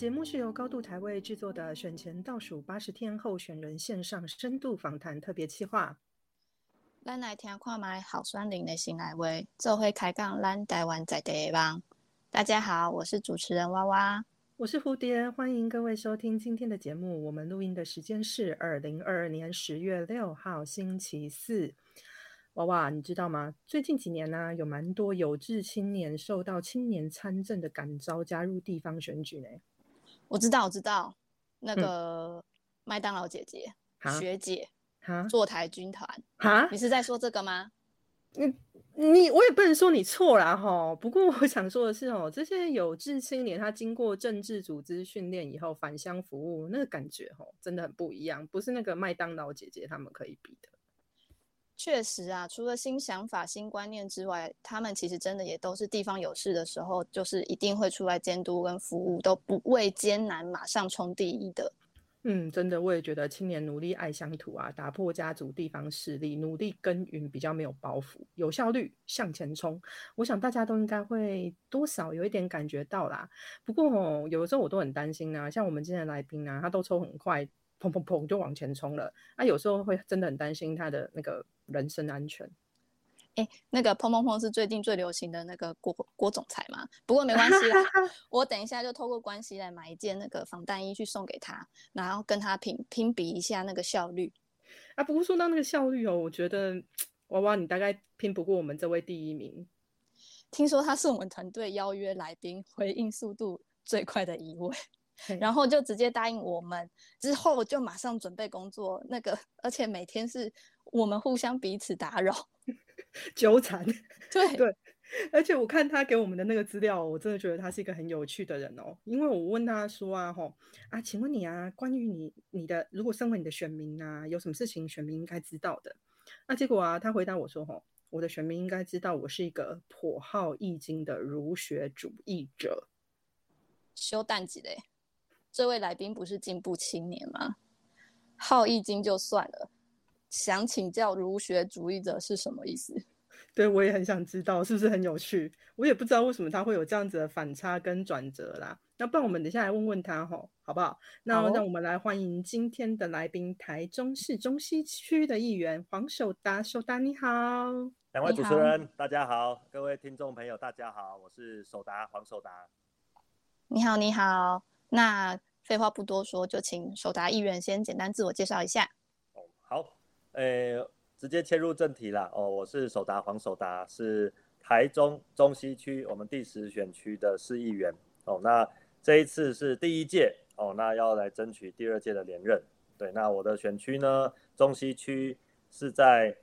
本节目是由高度台位制作的选前倒数八十天候选人线上深度访谈特别企划。咱来听看卖好酸林的新来位，这会开杠咱台湾在。大家好，我是主持人娃娃，我是蝴蝶，欢迎各位收听今天的节目。我们录音的时间是二零二二年十月六号星期四。娃娃，你知道吗？最近几年呢，有蛮多有志青年受到青年参政的感召，加入地方选举呢。我知道，我知道，那个麦当劳姐姐、学姐、坐台军团，哈，你是在说这个吗？你你，我也不能说你错啦，哈。不过我想说的是，哦，这些有志青年，他经过政治组织训练以后返乡服务，那个感觉，哦，真的很不一样，不是那个麦当劳姐姐他们可以比的。确实啊，除了新想法、新观念之外，他们其实真的也都是地方有事的时候，就是一定会出来监督跟服务，都不畏艰难，马上冲第一的。嗯，真的，我也觉得青年努力爱乡土啊，打破家族地方势力，努力耕耘，比较没有包袱，有效率，向前冲。我想大家都应该会多少有一点感觉到啦。不过哦，有的时候我都很担心啊，像我们今天来宾啊，他都抽很快。砰砰砰就往前冲了，啊，有时候会真的很担心他的那个人身安全。哎，那个砰砰砰是最近最流行的那个郭郭总裁嘛？不过没关系啦，我等一下就透过关系来买一件那个防弹衣去送给他，然后跟他拼拼比一下那个效率。啊，不过说到那个效率哦，我觉得娃娃你大概拼不过我们这位第一名。听说他是我们团队邀约来宾回应速度最快的一位。然后就直接答应我们，之后就马上准备工作。那个，而且每天是我们互相彼此打扰、纠缠。对 对，而且我看他给我们的那个资料，我真的觉得他是一个很有趣的人哦。因为我问他说啊，吼啊，请问你啊，关于你你的，如果身为你的选民啊，有什么事情选民应该知道的？那结果啊，他回答我说，吼，我的选民应该知道我是一个颇好易经的儒学主义者。修蛋子嘞。这位来宾不是进步青年吗？好易经就算了，想请教儒学主义者是什么意思？对我也很想知道，是不是很有趣？我也不知道为什么他会有这样子的反差跟转折啦。那不然我们等下来问问他吼，好不好？那让我们来欢迎今天的来宾，台中市中西区的议员黄守达，守达你好。两位主持人大家好，各位听众朋友大家好，我是守达黄守达。你好，你好。那废话不多说，就请首达议员先简单自我介绍一下。哦，好，呃，直接切入正题啦。哦，我是首达黄首达，是台中中西区我们第十选区的市议员。哦，那这一次是第一届，哦，那要来争取第二届的连任。对，那我的选区呢，中西区是在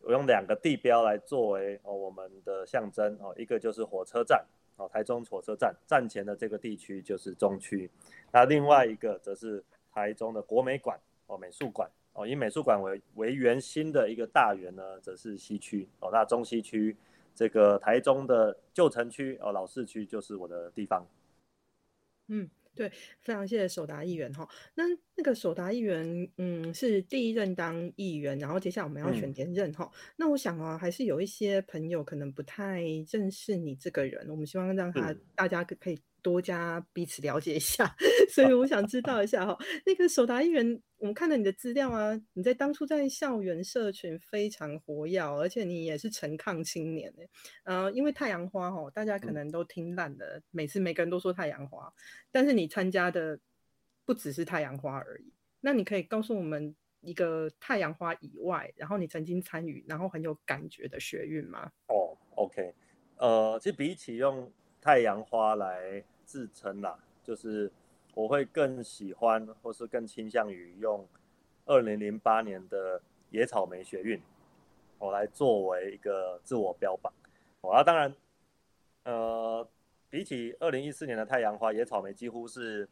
我用两个地标来作为哦我们的象征。哦，一个就是火车站。哦，台中火车站站前的这个地区就是中区，那另外一个则是台中的国美馆哦，美术馆。哦，以美术馆为为圆心的一个大圆呢，则是西区。哦，那中西区这个台中的旧城区哦，老市区就是我的地方，嗯。对，非常谢谢首达议员哈。那那个首达议员，嗯，是第一任当议员，然后接下来我们要选连任哈。那我想啊，还是有一些朋友可能不太认识你这个人，我们希望让他大家可以。多加彼此了解一下，所以我想知道一下哈，那个手达议员，我们看了你的资料啊，你在当初在校园社群非常活跃，而且你也是陈抗青年诶，呃，因为太阳花哈，大家可能都听烂了，每次每个人都说太阳花，但是你参加的不只是太阳花而已，那你可以告诉我们一个太阳花以外，然后你曾经参与，然后很有感觉的学运吗？哦，OK，呃，其实比起用太阳花来。自称啦，就是我会更喜欢，或是更倾向于用二零零八年的野草莓学运，我来作为一个自我标榜。哦，啊，当然，呃，比起二零一四年的太阳花野草莓，几乎是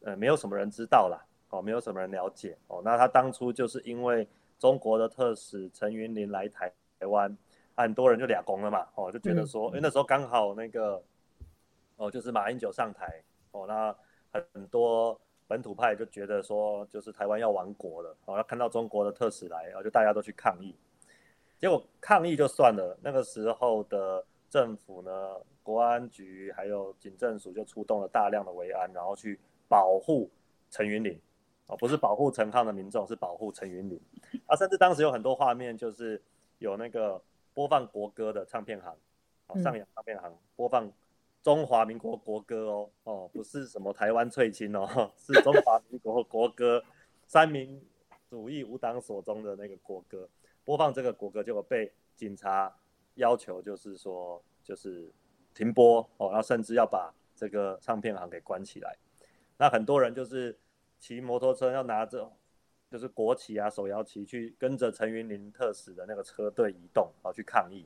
呃没有什么人知道啦，哦，没有什么人了解。哦，那他当初就是因为中国的特使陈云林来台湾，很多人就俩攻了嘛，哦，就觉得说，因为那时候刚好那个。哦，就是马英九上台哦，那很多本土派就觉得说，就是台湾要亡国了哦，要看到中国的特使来，然后就大家都去抗议。结果抗议就算了，那个时候的政府呢，国安局还有警政署就出动了大量的维安，然后去保护陈云林，哦，不是保护陈康的民众，是保护陈云林。啊，甚至当时有很多画面，就是有那个播放国歌的唱片行，哦，上扬唱片行播放中华民国国歌哦，哦，不是什么台湾翠青哦，是中华民国国歌，三民主义无党所中的那个国歌，播放这个国歌，结果被警察要求，就是说，就是停播哦，然后甚至要把这个唱片行给关起来。那很多人就是骑摩托车要拿着。就是国旗啊，手摇旗去跟着陈云林特使的那个车队移动，然后去抗议，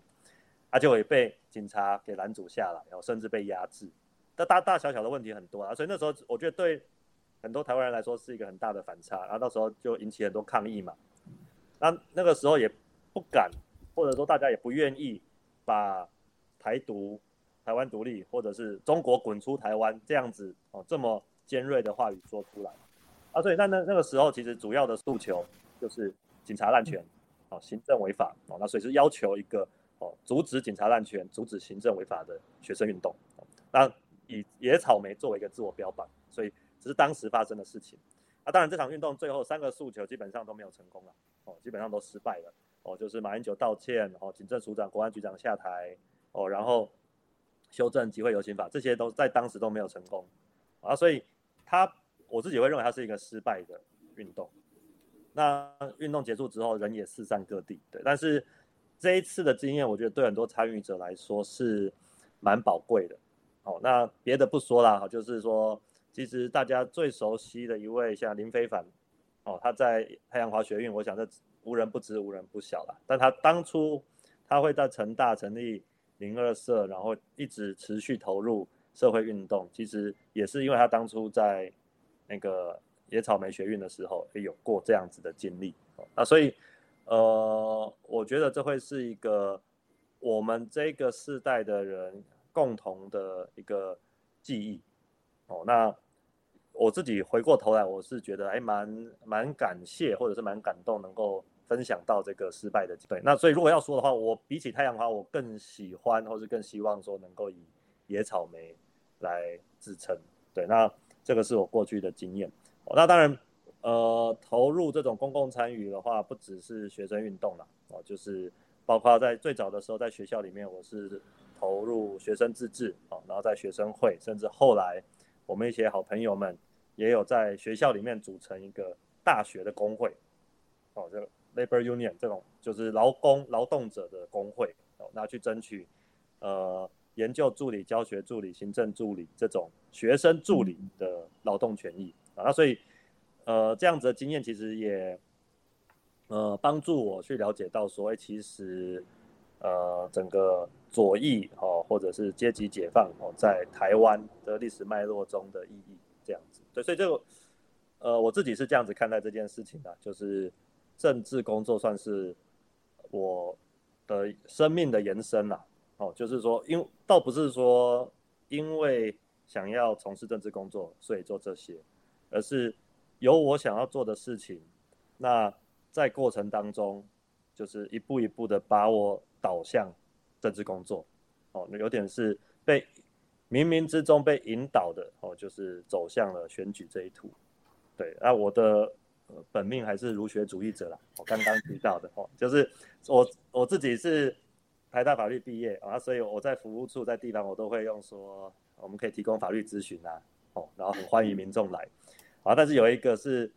啊，就会被警察给拦阻下来，然后甚至被压制。但大大小小的问题很多啊，所以那时候我觉得对很多台湾人来说是一个很大的反差，然后到时候就引起很多抗议嘛。那那个时候也不敢，或者说大家也不愿意把台独、台湾独立，或者是中国滚出台湾这样子哦这么尖锐的话语说出来。啊，所以，那那那个时候其实主要的诉求就是警察滥权，哦，行政违法，哦，那所以是要求一个哦，阻止警察滥权、阻止行政违法的学生运动。那以野草莓作为一个自我标榜，所以只是当时发生的事情。啊，当然这场运动最后三个诉求基本上都没有成功了，哦，基本上都失败了，哦，就是马英九道歉，哦，警政署长、国安局长下台，哦，然后修正集会游行法，这些都在当时都没有成功。啊，所以他。我自己会认为他是一个失败的运动。那运动结束之后，人也四散各地，对。但是这一次的经验，我觉得对很多参与者来说是蛮宝贵的。哦，那别的不说啦，就是说，其实大家最熟悉的一位像林非凡，哦，他在太阳华学运，我想这无人不知，无人不晓了。但他当初他会在成大成立零二社，然后一直持续投入社会运动，其实也是因为他当初在那个野草莓学运的时候也有过这样子的经历，那所以呃，我觉得这会是一个我们这个世代的人共同的一个记忆哦。那我自己回过头来，我是觉得还蛮蛮感谢，或者是蛮感动，能够分享到这个失败的对。那所以如果要说的话，我比起太阳花，我更喜欢，或是更希望说能够以野草莓来支撑。对，那。这个是我过去的经验，哦那当然，呃，投入这种公共参与的话，不只是学生运动了，哦，就是包括在最早的时候，在学校里面，我是投入学生自治，哦，然后在学生会，甚至后来我们一些好朋友们也有在学校里面组成一个大学的工会，哦，这个 labor union 这种就是劳工劳动者的工会，哦，那去争取，呃。研究助理、教学助理、行政助理这种学生助理的劳动权益啊，那所以呃这样子的经验其实也呃帮助我去了解到说，哎，其实呃整个左翼哦或者是阶级解放哦在台湾的历史脉络中的意义这样子，对，所以这个呃我自己是这样子看待这件事情的，就是政治工作算是我的生命的延伸啦。哦，就是说，因倒不是说因为想要从事政治工作，所以做这些，而是有我想要做的事情，那在过程当中，就是一步一步的把我导向政治工作。哦，那有点是被冥冥之中被引导的，哦，就是走向了选举这一途。对，那我的本命还是儒学主义者啦。我刚刚提到的，哦，就是我我自己是。台大法律毕业啊，所以我在服务处在地方，我都会用说，我们可以提供法律咨询啊，哦，然后很欢迎民众来，啊，但是有一个是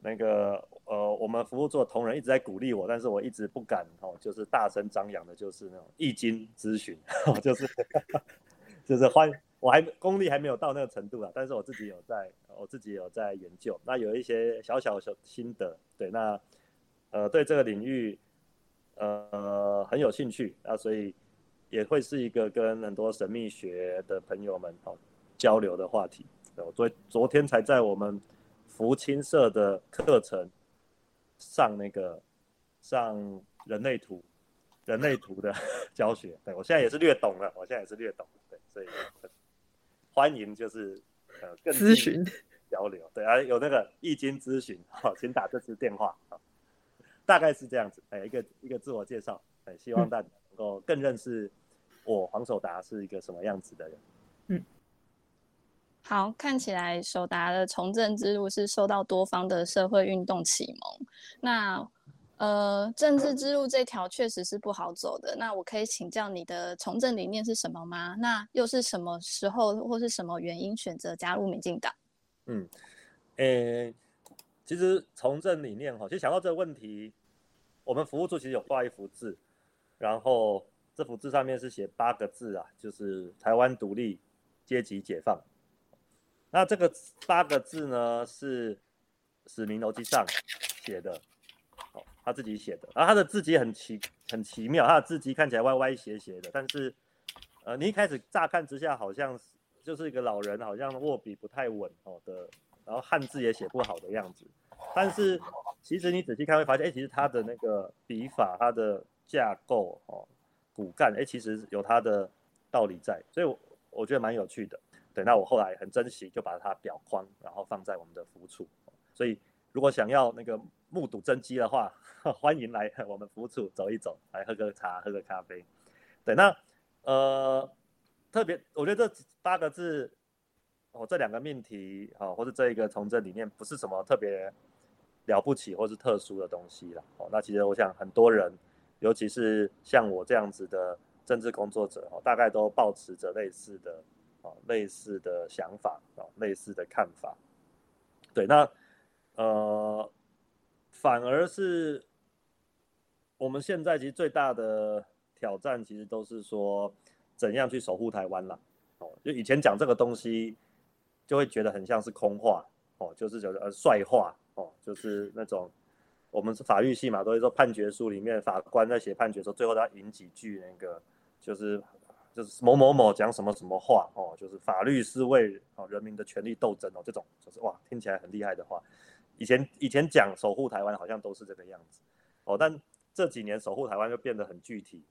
那个呃，我们服务处的同仁一直在鼓励我，但是我一直不敢哦，就是大声张扬的，就是那种易经咨询，就是 就是欢，我还功力还没有到那个程度啊，但是我自己有在，我自己有在研究，那有一些小小的心得，对，那呃，对这个领域。呃，很有兴趣啊，所以也会是一个跟很多神秘学的朋友们哦交流的话题。我昨昨天才在我们福清社的课程上那个上人类图，人类图的 教学。对我现在也是略懂了，我现在也是略懂。对，所以欢迎就是呃更咨询交流。对啊，有那个易经咨询，好，请打这支电话啊。大概是这样子，哎，一个一个自我介绍，哎，希望大家能够更认识我黄守达是一个什么样子的人。嗯，好，看起来首达的从政之路是受到多方的社会运动启蒙。那呃，政治之路这条确实是不好走的。那我可以请教你的从政理念是什么吗？那又是什么时候或是什么原因选择加入民进党？嗯，诶，其实从政理念哈，其实想到这个问题，我们服务处其实有挂一幅字，然后这幅字上面是写八个字啊，就是台湾独立、阶级解放。那这个八个字呢，是史明楼机上写的。他自己写的，然后他的字迹很奇很奇妙，他的字迹看起来歪歪斜斜的，但是，呃，你一开始乍看之下好像就是一个老人，好像握笔不太稳哦的，然后汉字也写不好的样子，但是其实你仔细看会发现，哎，其实他的那个笔法、他的架构哦、骨干，哎，其实有他的道理在，所以我我觉得蛮有趣的。对，那我后来很珍惜，就把它裱框，然后放在我们的服务处，所以如果想要那个。目睹真机的话，欢迎来我们服务处走一走，来喝个茶，喝个咖啡。对，那呃，特别我觉得这八个字，哦，这两个命题，哦，或者这一个从政理念，不是什么特别了不起或是特殊的东西了。哦，那其实我想很多人，尤其是像我这样子的政治工作者，哦，大概都保持着类似的，类似的想法，哦，类似的看法。对，那呃。反而是我们现在其实最大的挑战，其实都是说怎样去守护台湾了。哦，就以前讲这个东西，就会觉得很像是空话，哦，就是觉得呃帅话，哦，就是那种我们是法律系嘛，都会说判决书里面法官在写判决的时候，最后他引几句那个，就是就是某某某讲什么什么话，哦，就是法律是为哦人民的权利斗争哦，这种就是哇听起来很厉害的话。以前以前讲守护台湾好像都是这个样子哦，但这几年守护台湾就变得很具体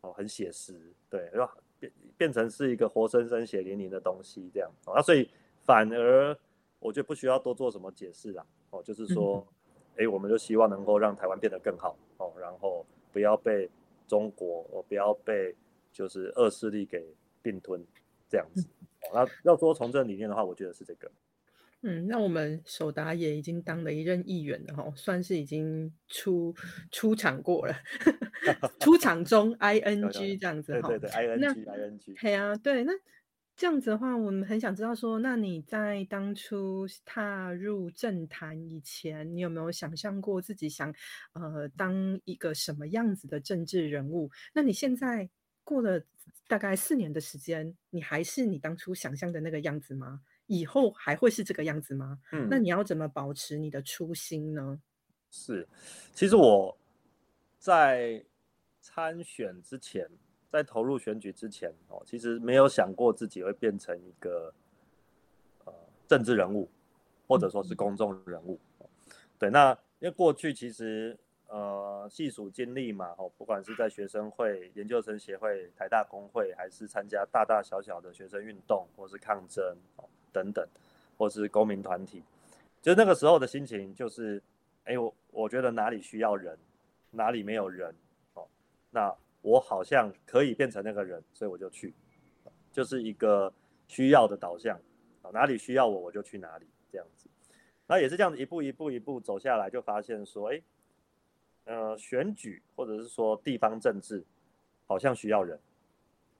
哦，很写实，对，就变变成是一个活生生血淋淋的东西这样哦，那所以反而我觉得不需要多做什么解释啦哦，就是说，哎，我们就希望能够让台湾变得更好哦，然后不要被中国哦，不要被就是恶势力给并吞这样子。那要说从政理念的话，我觉得是这个。嗯，那我们首达也已经当了一任议员了哈，算是已经出出场过了，出场中 I N G 这样子哈。对对对，I N G I N G。对啊，对，那这样子的话，我们很想知道说，那你在当初踏入政坛以前，你有没有想象过自己想呃当一个什么样子的政治人物？那你现在过了大概四年的时间，你还是你当初想象的那个样子吗？以后还会是这个样子吗？嗯，那你要怎么保持你的初心呢？是，其实我在参选之前，在投入选举之前哦，其实没有想过自己会变成一个呃政治人物，或者说是公众人物。对，那因为过去其实呃细数经历嘛，哦，不管是在学生会、研究生协会、台大工会，还是参加大大小小的学生运动，或是抗争。等等，或是公民团体，就那个时候的心情就是，哎，我我觉得哪里需要人，哪里没有人，哦，那我好像可以变成那个人，所以我就去，就是一个需要的导向，啊，哪里需要我我就去哪里这样子，那也是这样子一步一步一步走下来，就发现说，哎，呃，选举或者是说地方政治，好像需要人，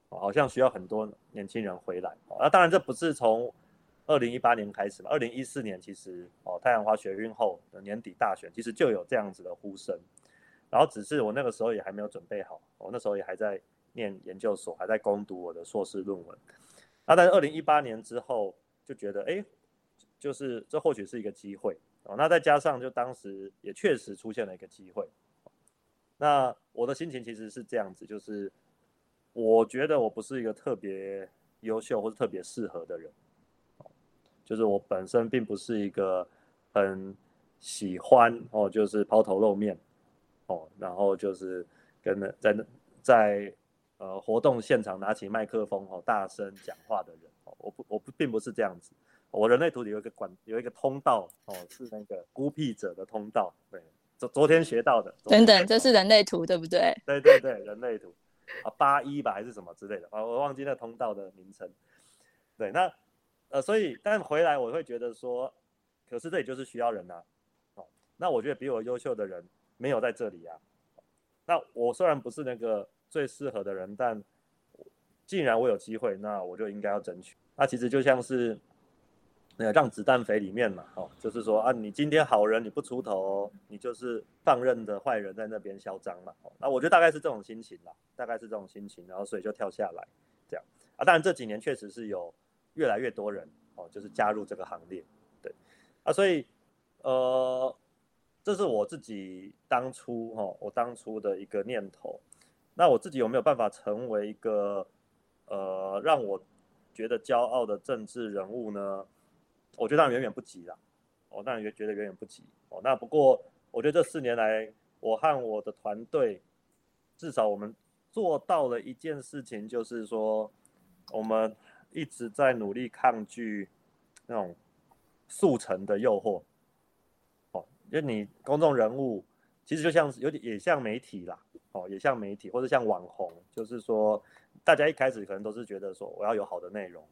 好像需要很多年轻人回来，那当然这不是从二零一八年开始嘛，二零一四年其实哦，太阳花学运后的年底大选，其实就有这样子的呼声，然后只是我那个时候也还没有准备好，我那时候也还在念研究所，还在攻读我的硕士论文。那但是二零一八年之后就觉得，哎，就是这或许是一个机会哦。那再加上就当时也确实出现了一个机会，那我的心情其实是这样子，就是我觉得我不是一个特别优秀或者特别适合的人。就是我本身并不是一个很喜欢哦，就是抛头露面哦，然后就是跟在在呃活动现场拿起麦克风哦大声讲话的人哦，我不我不并不是这样子，我人类图里有一个管有一个通道哦，是那个孤僻者的通道，对，昨昨天学到的等等，这是人类图对不对？对对对，人类图，啊八一吧还是什么之类的啊，我忘记那通道的名称。对，那呃，所以但回来我会觉得说，可是这里就是需要人呐，哦，那我觉得比我优秀的人没有在这里啊。那我虽然不是那个最适合的人，但既然我有机会，那我就应该要争取。那其实就像是。那个让子弹飞里面嘛，哦，就是说啊，你今天好人你不出头，你就是放任的坏人在那边嚣张嘛。哦，那我觉得大概是这种心情啦，大概是这种心情，然后所以就跳下来这样啊。当然这几年确实是有越来越多人哦，就是加入这个行列，对啊，所以呃，这是我自己当初哈，我当初的一个念头。那我自己有没有办法成为一个呃让我觉得骄傲的政治人物呢？我觉得当然远远不及啦，哦，当然也觉得远远不及哦。那不过，我觉得这四年来，我和我的团队，至少我们做到了一件事情，就是说，我们一直在努力抗拒那种速成的诱惑。哦，因为你公众人物，其实就像有点也像媒体啦，哦，也像媒体或者像网红，就是说，大家一开始可能都是觉得说，我要有好的内容。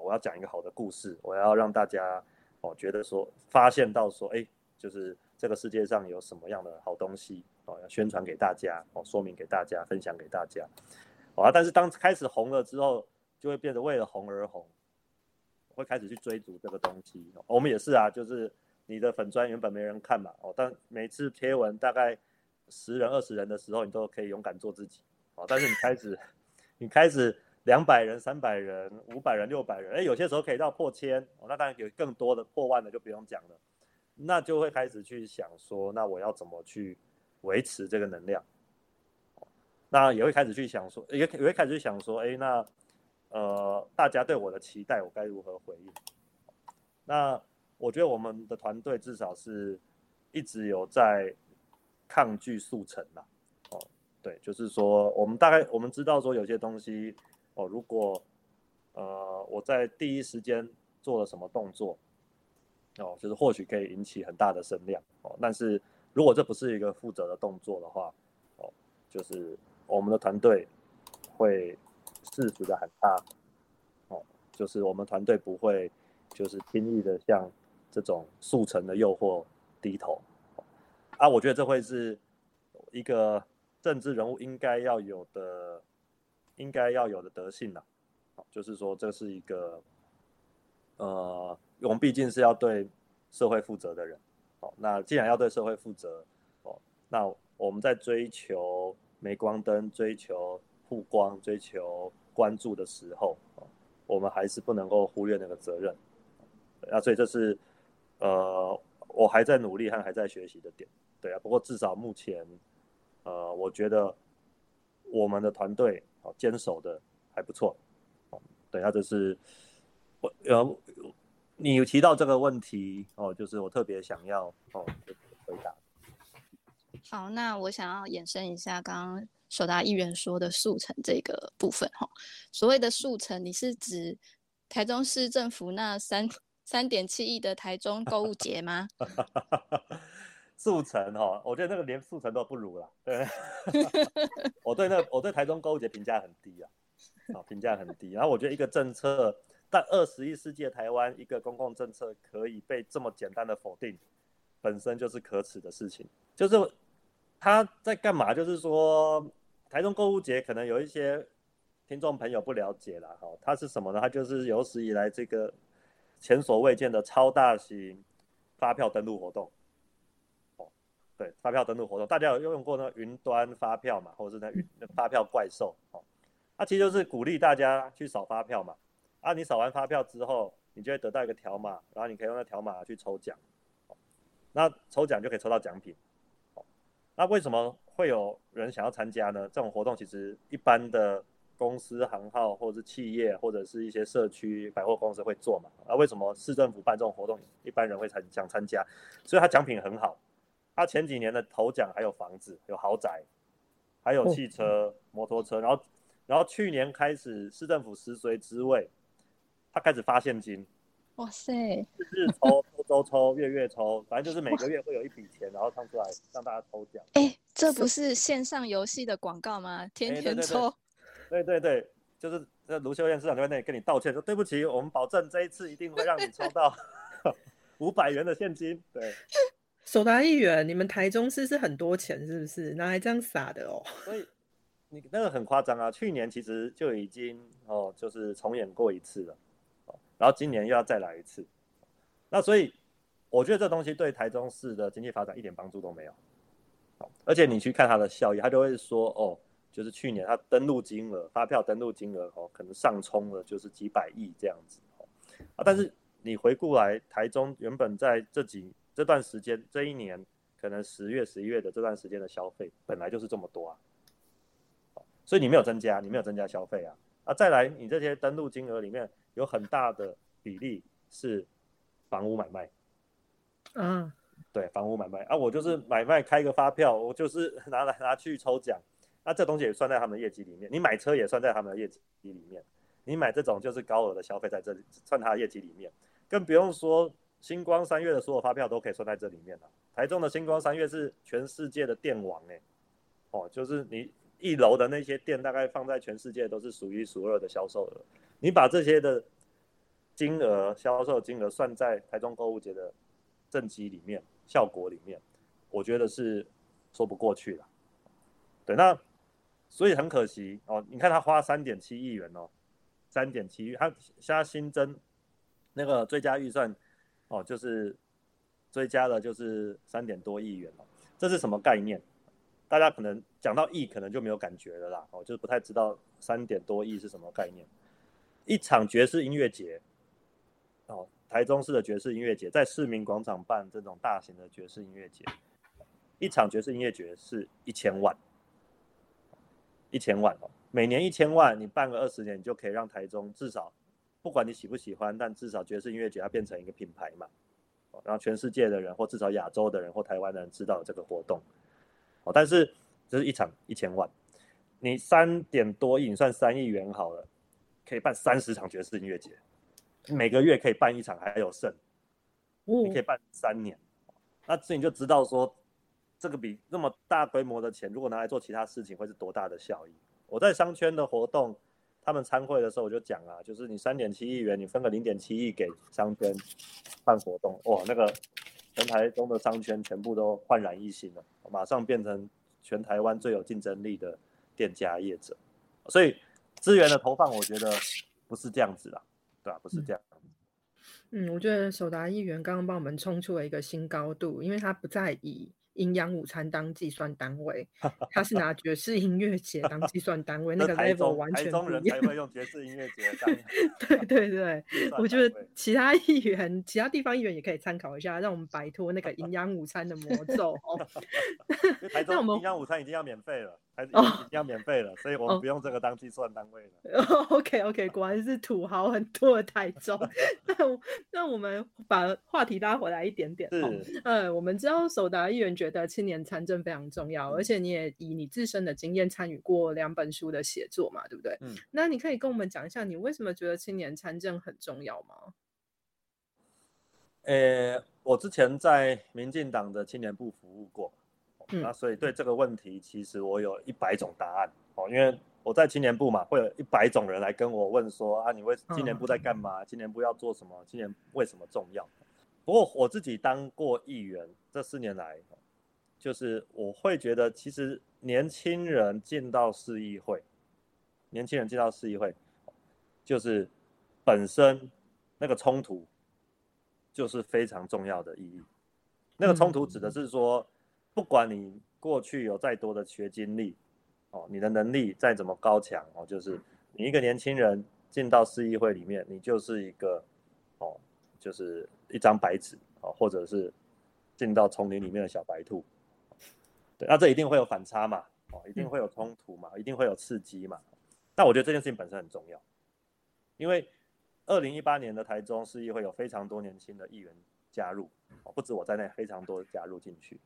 我要讲一个好的故事，我要让大家哦觉得说发现到说，哎，就是这个世界上有什么样的好东西哦，要宣传给大家哦，说明给大家，分享给大家，啊，但是当开始红了之后，就会变得为了红而红，会开始去追逐这个东西。我们也是啊，就是你的粉砖原本没人看嘛，哦，但每次贴文大概十人、二十人的时候，你都可以勇敢做自己，哦，但是你开始，你开始。两百人、三百人、五百人、六百人，哎，有些时候可以到破千哦。那当然有更多的破万的就不用讲了，那就会开始去想说，那我要怎么去维持这个能量？那也会开始去想说，也也会开始去想说，哎，那呃，大家对我的期待，我该如何回应？那我觉得我们的团队至少是一直有在抗拒速成啦。哦，对，就是说我们大概我们知道说有些东西。哦，如果呃我在第一时间做了什么动作，哦，就是或许可以引起很大的声量哦。但是如果这不是一个负责的动作的话，哦，就是我们的团队会适时的喊他，哦，就是我们团队不会就是轻易的向这种速成的诱惑低头。啊，我觉得这会是一个政治人物应该要有的。应该要有的德性啦，好，就是说这是一个，呃，我们毕竟是要对社会负责的人，好，那既然要对社会负责，哦，那我们在追求镁光灯、追求曝光、追求关注的时候，哦我们还是不能够忽略那个责任，啊，所以这是，呃，我还在努力和还在学习的点，对啊，不过至少目前，呃，我觉得我们的团队。哦，坚守的还不错。哦，等下这是我呃，你有提到这个问题哦，就是我特别想要哦回答。好，那我想要延伸一下刚刚首达议员说的速成这个部分哈。所谓的速成，你是指台中市政府那三三点七亿的台中购物节吗？速成哦，我觉得那个连速成都不如啦。对，我对那我对台中购物节评价很低啊，啊评价很低。然后我觉得一个政策，但二十一世纪台湾一个公共政策可以被这么简单的否定，本身就是可耻的事情。就是他在干嘛？就是说台中购物节可能有一些听众朋友不了解啦哈，它是什么呢？它就是有史以来这个前所未见的超大型发票登录活动。对发票登录活动，大家有用过那云端发票嘛，或者是那云发票怪兽哦，它其实就是鼓励大家去扫发票嘛。啊，你扫完发票之后，你就会得到一个条码，然后你可以用那条码去抽奖，那抽奖就可以抽到奖品。哦那为什么会有人想要参加呢？这种活动其实一般的公司行号或者是企业或者是一些社区百货公司会做嘛。啊，为什么市政府办这种活动，一般人会参想参加？所以它奖品很好。他前几年的头奖还有房子、有豪宅，还有汽车、摩托车，然后，然后去年开始市政府实随之位，他开始发现金。哇塞！就是抽抽周抽，月月抽，反正就是每个月会有一笔钱，然后唱出来让大家抽奖。哎，这不是线上游戏的广告吗？天天抽。对对对，就是那卢秀燕市长就在那里跟你道歉说对不起，我们保证这一次一定会让你抽到 五百元的现金。对，手达议员，你们台中市是很多钱是不是？拿来这样撒的哦。所以你那个很夸张啊，去年其实就已经哦，就是重演过一次了，然后今年又要再来一次。那所以我觉得这东西对台中市的经济发展一点帮助都没有。而且你去看它的效益，他就会说哦。就是去年它登录金额，发票登录金额哦，可能上冲了就是几百亿这样子哦，啊，但是你回顾来，台中原本在这几这段时间，这一年可能十月、十一月的这段时间的消费本来就是这么多啊，所以你没有增加，你没有增加消费啊，啊，再来你这些登录金额里面有很大的比例是房屋买卖，嗯，对，房屋买卖。啊，我就是买卖开个发票，我就是 拿来拿去抽奖。那这东西也算在他们的业绩里面，你买车也算在他们的业绩里面，你买这种就是高额的消费在这里算他的业绩里面，更不用说星光三月的所有发票都可以算在这里面了。台中的星光三月是全世界的电网哎，哦，就是你一楼的那些店大概放在全世界都是数一数二的销售额，你把这些的金额销售金额算在台中购物节的政绩里面效果里面，我觉得是说不过去了。对，那。所以很可惜哦，你看他花三点七亿元哦，三点七亿，他现在新增那个最佳预算哦，就是追加了就是三点多亿元哦，这是什么概念？大家可能讲到亿，可能就没有感觉了啦，哦，就是不太知道三点多亿是什么概念。一场爵士音乐节哦，台中市的爵士音乐节在市民广场办这种大型的爵士音乐节，一场爵士音乐节是一千万。一千万哦，每年一千万，你办个二十年，你就可以让台中至少，不管你喜不喜欢，但至少爵士音乐节它变成一个品牌嘛，哦，让全世界的人或至少亚洲的人或台湾的人知道这个活动，哦，但是这是一场一千万，你三点多亿，你算三亿元好了，可以办三十场爵士音乐节，每个月可以办一场还有剩，你可以办三年，那这你就知道说。这个比那么大规模的钱，如果拿来做其他事情，会是多大的效益？我在商圈的活动，他们参会的时候，我就讲啊，就是你三点七亿元，你分个零点七亿给商圈办活动，哇，那个全台中的商圈全部都焕然一新了，马上变成全台湾最有竞争力的店家业者。所以资源的投放，我觉得不是这样子啦，对吧？不是这样。嗯，我觉得首达议员刚刚帮我们冲出了一个新高度，因为他不在意。营养午餐当计算单位，他是拿爵士音乐节当计算单位，那个 level 完全不一样。才会用爵士音乐节当。对 对对，我觉得其他议员、其他地方议员也可以参考一下，让我们摆脱那个营养午餐的魔咒。哦。那我们营养午餐已经要免费了，已经要免费了，所以我们不用这个当计算单位了。OK OK，果然是土豪很多的台中。那那我们把话题拉回来一点点。是，嗯，我们知道首达议员觉得青年参政非常重要，而且你也以你自身的经验参与过两本书的写作嘛，对不对？嗯。那你可以跟我们讲一下，你为什么觉得青年参政很重要吗？呃，我之前在民进党的青年部服务过，那所以对这个问题，其实我有一百种答案哦，因为我在青年部嘛，会有一百种人来跟我问说啊，你为青年部在干嘛？青年部要做什么？青年为什么重要？不过我自己当过议员，这四年来，就是我会觉得，其实年轻人进到市议会，年轻人进到市议会，就是本身那个冲突，就是非常重要的意义。那个冲突指的是说，不管你过去有再多的学经历，哦，你的能力再怎么高强，哦，就是你一个年轻人进到市议会里面，你就是一个，哦，就是。一张白纸哦，或者是进到丛林里面的小白兔，对，那这一定会有反差嘛，哦，一定会有冲突嘛，一定会有刺激嘛。但我觉得这件事情本身很重要，因为二零一八年的台中市议会有非常多年轻的议员加入，哦，不止我在内，非常多加入进去，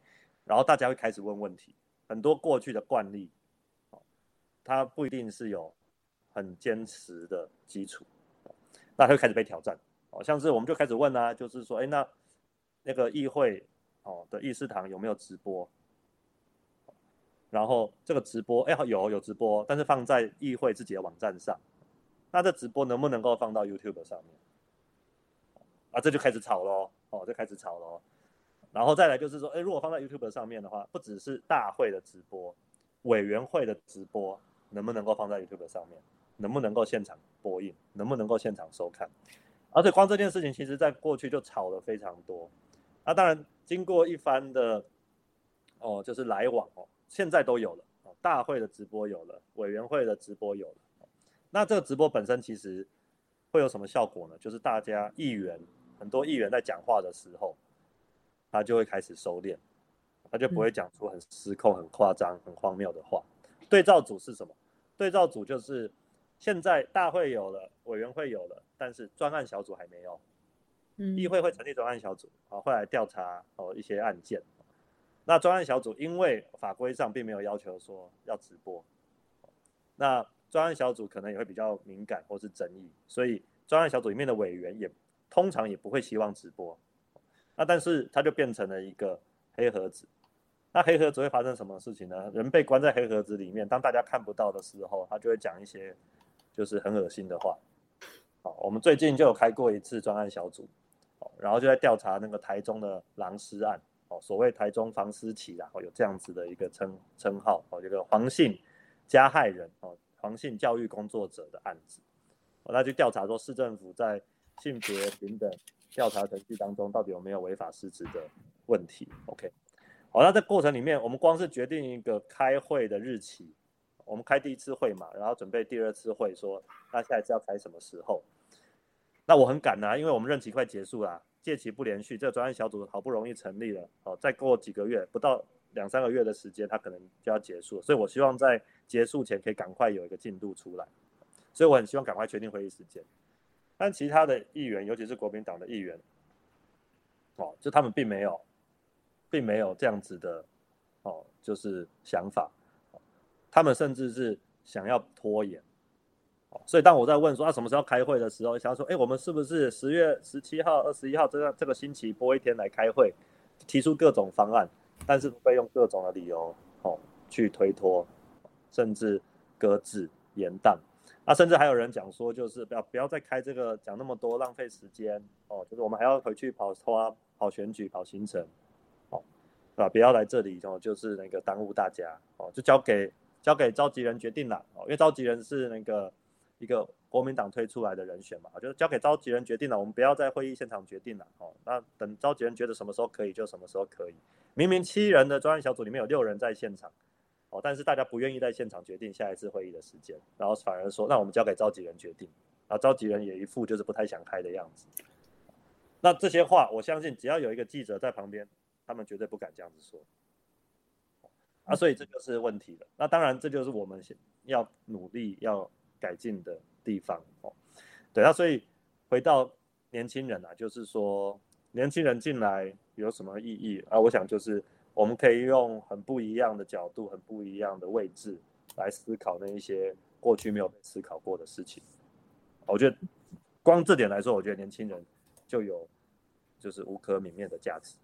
然后大家会开始问问题，很多过去的惯例，哦，它不一定是有很坚实的基础，那会开始被挑战。哦，像是我们就开始问啊，就是说，哎，那那个议会哦的议事堂有没有直播？然后这个直播，哎，有有直播，但是放在议会自己的网站上。那这直播能不能够放到 YouTube 上面？啊，这就开始吵喽，哦，就开始吵喽。然后再来就是说，哎，如果放在 YouTube 上面的话，不只是大会的直播，委员会的直播能不能够放在 YouTube 上面？能不能够现场播映？能不能够现场收看？而且光这件事情，其实在过去就吵了非常多。那当然，经过一番的哦，就是来往哦。现在都有了哦，大会的直播有了，委员会的直播有了。那这个直播本身其实会有什么效果呢？就是大家议员很多议员在讲话的时候，他就会开始收敛，他就不会讲出很失控、很夸张、很荒谬的话。对照组是什么？对照组就是现在大会有了，委员会有了，但是专案小组还没有。嗯，议会会成立专案小组啊，会来调查哦一些案件。那专案小组因为法规上并没有要求说要直播，那专案小组可能也会比较敏感或是争议，所以专案小组里面的委员也通常也不会希望直播。那但是它就变成了一个黑盒子。那黑盒子会发生什么事情呢？人被关在黑盒子里面，当大家看不到的时候，他就会讲一些就是很恶心的话。好，我们最近就有开过一次专案小组，然后就在调查那个台中的狼尸案。哦，所谓台中房思琪然后有这样子的一个称称号哦，这个黄姓加害人哦，黄姓教育工作者的案子，哦，那去调查说市政府在性别平等调查程序当中到底有没有违法失职的问题？OK，好，那在过程里面，我们光是决定一个开会的日期，我们开第一次会嘛，然后准备第二次会，说那下一次要开什么时候？那我很赶呐，因为我们任期快结束了。借期不连续，这个专案小组好不容易成立了，哦，再过几个月，不到两三个月的时间，它可能就要结束，所以我希望在结束前可以赶快有一个进度出来，所以我很希望赶快确定会议时间。但其他的议员，尤其是国民党的议员，哦，就他们并没有，并没有这样子的，哦，就是想法，他们甚至是想要拖延。所以当我在问说啊什么时候开会的时候，想说，哎，我们是不是十月十七号、二十一号这个这个星期播一天来开会，提出各种方案，但是会用各种的理由哦去推脱，甚至搁置延宕。那甚至还有人讲说，就是不要不要再开这个讲那么多，浪费时间哦。就是我们还要回去跑花跑选举、跑行程，哦，啊，不要来这里哦，就是那个耽误大家哦，就交给交给召集人决定了哦，因为召集人是那个。一个国民党推出来的人选嘛，就是交给召集人决定了，我们不要在会议现场决定了，哦，那等召集人觉得什么时候可以就什么时候可以。明明七人的专案小组里面有六人在现场，哦，但是大家不愿意在现场决定下一次会议的时间，然后反而说，那我们交给召集人决定，啊，召集人也一副就是不太想开的样子。那这些话，我相信只要有一个记者在旁边，他们绝对不敢这样子说。啊，所以这就是问题了。那当然，这就是我们要努力要。改进的地方哦，对啊，所以回到年轻人啊，就是说年轻人进来有什么意义啊？我想就是我们可以用很不一样的角度、很不一样的位置来思考那一些过去没有被思考过的事情。我觉得光这点来说，我觉得年轻人就有就是无可泯灭的价值。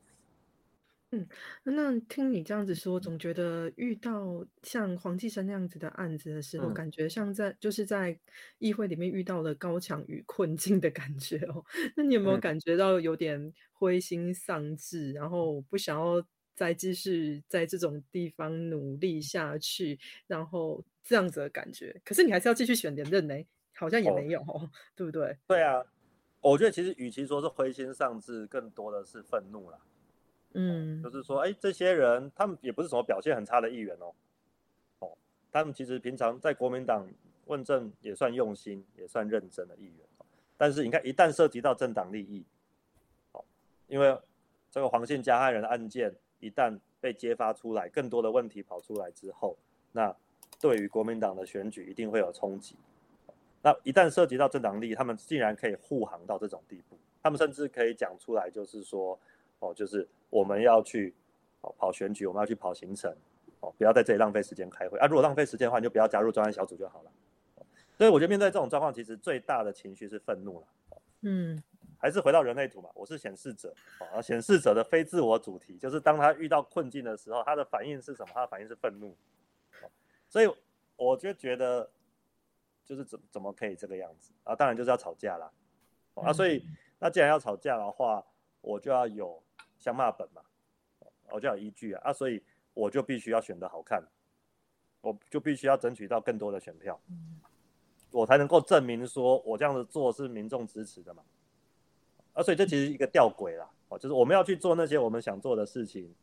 嗯，那听你这样子说，总觉得遇到像黄继生那样子的案子的时候，感觉像在就是在议会里面遇到了高墙与困境的感觉哦。那你有没有感觉到有点灰心丧志，然后不想要再继续在这种地方努力下去，然后这样子的感觉？可是你还是要继续选连任呢，好像也没有，对不对？对啊，我觉得其实与其说是灰心丧志，更多的是愤怒啦。嗯，就是说，哎，这些人他们也不是什么表现很差的议员哦，哦，他们其实平常在国民党问政也算用心，也算认真的议员。但是你看，一旦涉及到政党利益，哦，因为这个黄姓加害人的案件一旦被揭发出来，更多的问题跑出来之后，那对于国民党的选举一定会有冲击。那一旦涉及到政党利益，他们竟然可以护航到这种地步，他们甚至可以讲出来，就是说。哦，就是我们要去哦跑选举，我们要去跑行程，哦，不要在这里浪费时间开会啊！如果浪费时间的话，你就不要加入专案小组就好了。所以我觉得面对这种状况，其实最大的情绪是愤怒了。嗯，还是回到人类图嘛，我是显示者啊，显示者的非自我主题就是当他遇到困境的时候，他的反应是什么？他的反应是愤怒，所以我就觉得就是怎怎么可以这个样子啊？当然就是要吵架啦啊！所以那既然要吵架的话，我就要有相骂本嘛，我就要依据啊啊！所以我就必须要选得好看，我就必须要争取到更多的选票。我才能够证明说，我这样子做是民众支持的嘛？啊，所以这其实一个吊诡啦，哦，就是我们要去做那些我们想做的事情，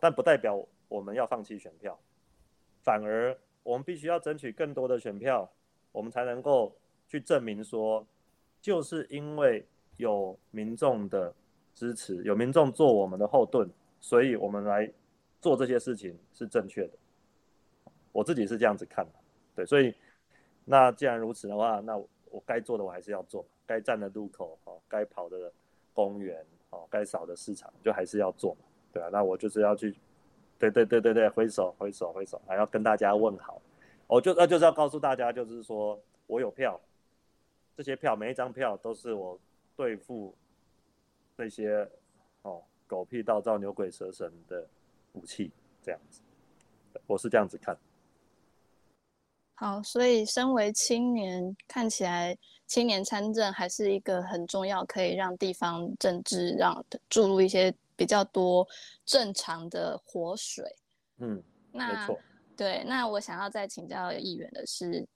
但不代表我们要放弃选票，反而我们必须要争取更多的选票，我们才能够去证明说，就是因为有民众的支持，有民众做我们的后盾，所以我们来做这些事情是正确的。我自己是这样子看的，对，所以。那既然如此的话，那我该做的我还是要做，该站的路口哦，该跑的公园哦，该扫的市场就还是要做嘛，对啊，那我就是要去，对对对对对，挥手挥手挥手，还要跟大家问好，我就那就是要告诉大家，就是说我有票，这些票每一张票都是我对付那些哦狗屁倒灶牛鬼蛇神的武器，这样子，我是这样子看。好，所以身为青年，看起来青年参政还是一个很重要，可以让地方政治让注入一些比较多正常的活水。嗯，那对，那我想要再请教议员的是，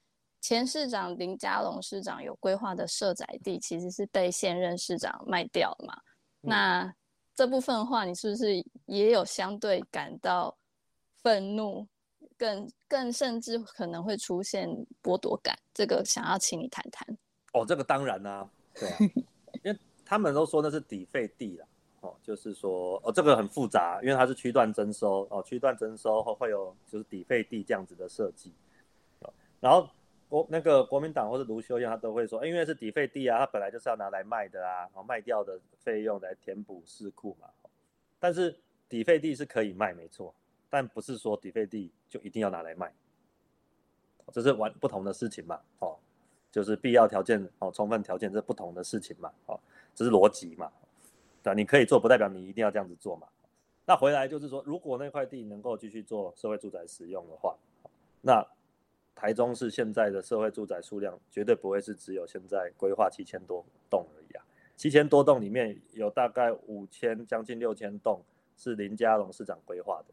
前市长林佳龙市长有规划的社宅地，其实是被现任市长卖掉了嘛？那这部分的话，你是不是也有相对感到愤怒？更更甚至可能会出现剥夺感，这个想要请你谈谈。哦，这个当然啦，对啊，因为他们都说那是底费地啦，哦，就是说哦，这个很复杂，因为它是区段征收，哦，区段征收会会有就是底费地这样子的设计，然后国那个国民党或者卢修燕他都会说，因为是底费地啊，他本来就是要拿来卖的啊，哦，卖掉的费用来填补市库嘛，但是底费地是可以卖，没错。但不是说底费地就一定要拿来卖，这是完不同的事情嘛？哦，就是必要条件哦，充分条件这不同的事情嘛？哦，这是逻辑嘛？对，你可以做，不代表你一定要这样子做嘛？那回来就是说，如果那块地能够继续做社会住宅使用的话，那台中市现在的社会住宅数量绝对不会是只有现在规划七千多栋而已啊！七千多栋里面有大概五千将近六千栋是林佳龙市长规划的。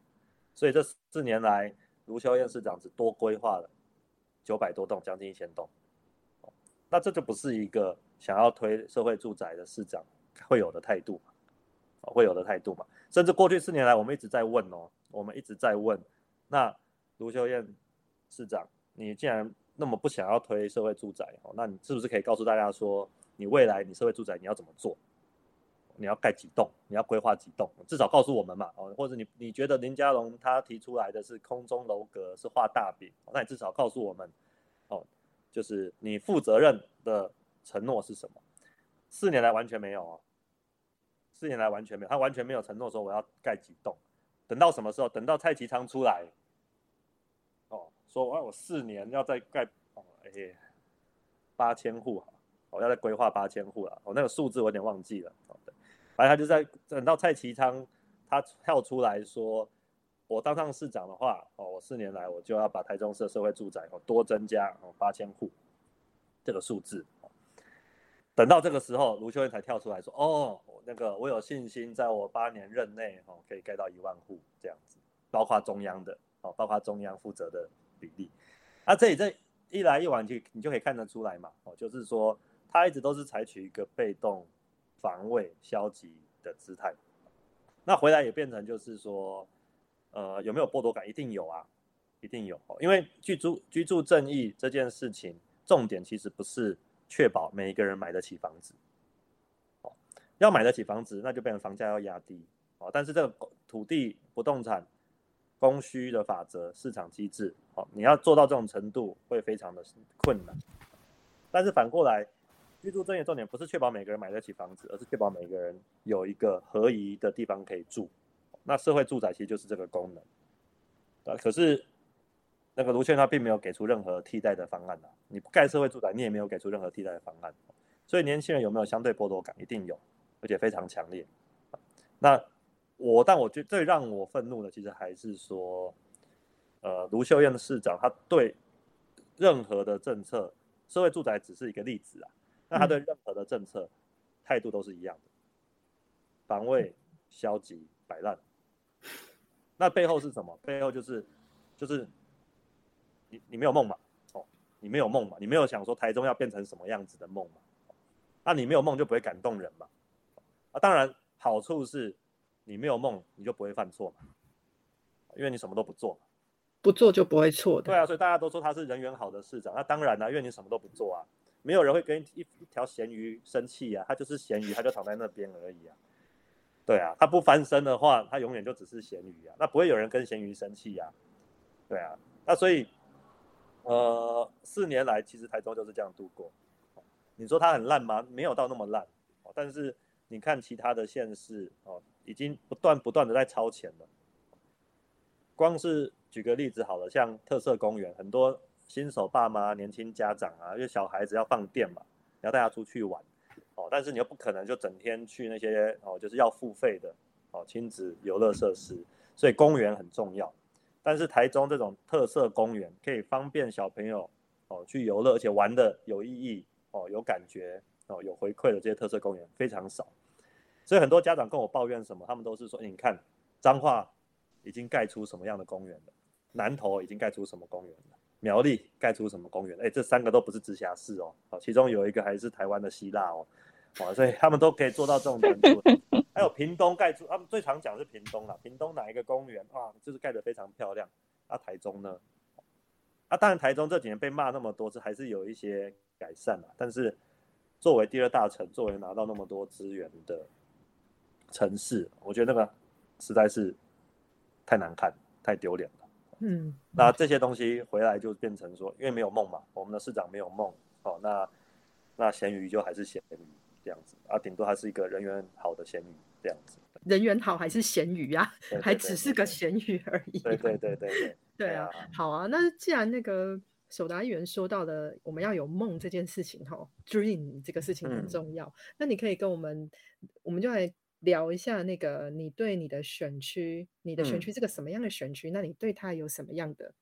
所以这四年来，卢修燕市长只多规划了九百多栋，将近一千栋。那这就不是一个想要推社会住宅的市长会有的态度嘛？会有的态度嘛？甚至过去四年来，我们一直在问哦，我们一直在问，那卢修燕市长，你既然那么不想要推社会住宅哦，那你是不是可以告诉大家说，你未来你社会住宅你要怎么做？你要盖几栋？你要规划几栋？至少告诉我们嘛，哦，或者你你觉得林佳龙他提出来的是空中楼阁，是画大饼，那你至少告诉我们，哦，就是你负责任的承诺是什么？四年来完全没有哦，四年来完全没有，他完全没有承诺说我要盖几栋，等到什么时候？等到蔡其昌出来，哦，说我我四年要再盖，哦，哎，八千户哈，我要再规划八千户了，哦，那个数字我有点忘记了，哦，反正他就在等到蔡其昌他跳出来说，我当上市长的话，哦，我四年来我就要把台中市的社会住宅哦多增加哦八千户这个数字。等到这个时候，卢秀燕才跳出来说，哦，那个我有信心，在我八年任内哦可以盖到一万户这样子，包括中央的哦，包括中央负责的比例。那这里这一来一往，就你就可以看得出来嘛，哦，就是说他一直都是采取一个被动。防卫消极的姿态，那回来也变成就是说，呃，有没有剥夺感？一定有啊，一定有。因为居住居住正义这件事情，重点其实不是确保每一个人买得起房子，哦，要买得起房子，那就变成房价要压低，哦，但是这个土地不动产供需的法则、市场机制，哦，你要做到这种程度会非常的困难，但是反过来。居住正义重点不是确保每个人买得起房子，而是确保每个人有一个合宜的地方可以住。那社会住宅其实就是这个功能。啊，可是那个卢倩他并没有给出任何替代的方案呐。你不盖社会住宅，你也没有给出任何替代的方案。所以年轻人有没有相对剥夺感？一定有，而且非常强烈。那我，但我觉最让我愤怒的，其实还是说，呃，卢秀燕的市长，他对任何的政策，社会住宅只是一个例子啊，那他对任何的政策态度都是一样的，防卫、消极、摆烂。那背后是什么？背后就是，就是你你没有梦嘛？哦，你没有梦嘛？你没有想说台中要变成什么样子的梦嘛？那你没有梦就不会感动人嘛？啊，当然好处是，你没有梦你就不会犯错嘛，因为你什么都不做，不做就不会错的。对啊，所以大家都说他是人缘好的市长。那当然啦，因为你什么都不做啊，没有人会跟一一条咸鱼生气啊，他就是咸鱼，他就躺在那边而已啊。对啊，他不翻身的话，他永远就只是咸鱼啊，那不会有人跟咸鱼生气呀。对啊，那所以，呃，四年来其实台中就是这样度过。你说它很烂吗？没有到那么烂，但是你看其他的县市哦，已经不断不断的在超前了。光是举个例子好了，像特色公园，很多新手爸妈、年轻家长啊，因为小孩子要放电嘛，你要带他出去玩。哦，但是你又不可能就整天去那些哦，就是要付费的哦亲子游乐设施，所以公园很重要。但是台中这种特色公园可以方便小朋友哦去游乐，而且玩的有意义哦，有感觉哦，有回馈的这些特色公园非常少。所以很多家长跟我抱怨什么，他们都是说，你看彰化已经盖出什么样的公园了，南投已经盖出什么公园了。苗栗盖出什么公园？哎，这三个都不是直辖市哦，好，其中有一个还是台湾的希腊哦，哇，所以他们都可以做到这种程度。还有屏东盖出，他们最常讲是屏东啦，屏东哪一个公园啊，就是盖得非常漂亮。啊，台中呢？啊，当然台中这几年被骂那么多次，还是有一些改善啊。但是作为第二大城，作为拿到那么多资源的城市，我觉得那个实在是太难看，太丢脸了。嗯，那这些东西回来就变成说，因为没有梦嘛，我们的市长没有梦，哦，那那咸鱼就还是咸鱼这样子啊，顶多还是一个人缘好的咸鱼这样子。人缘好还是咸鱼啊？还只是个咸鱼而已。对对对对对。对啊，好啊，那既然那个首达议员说到的，我们要有梦这件事情哈，dream 这个事情很重要，那你可以跟我们，我们就来。聊一下那个，你对你的选区，你的选区是个什么样的选区？那你对他有什么样的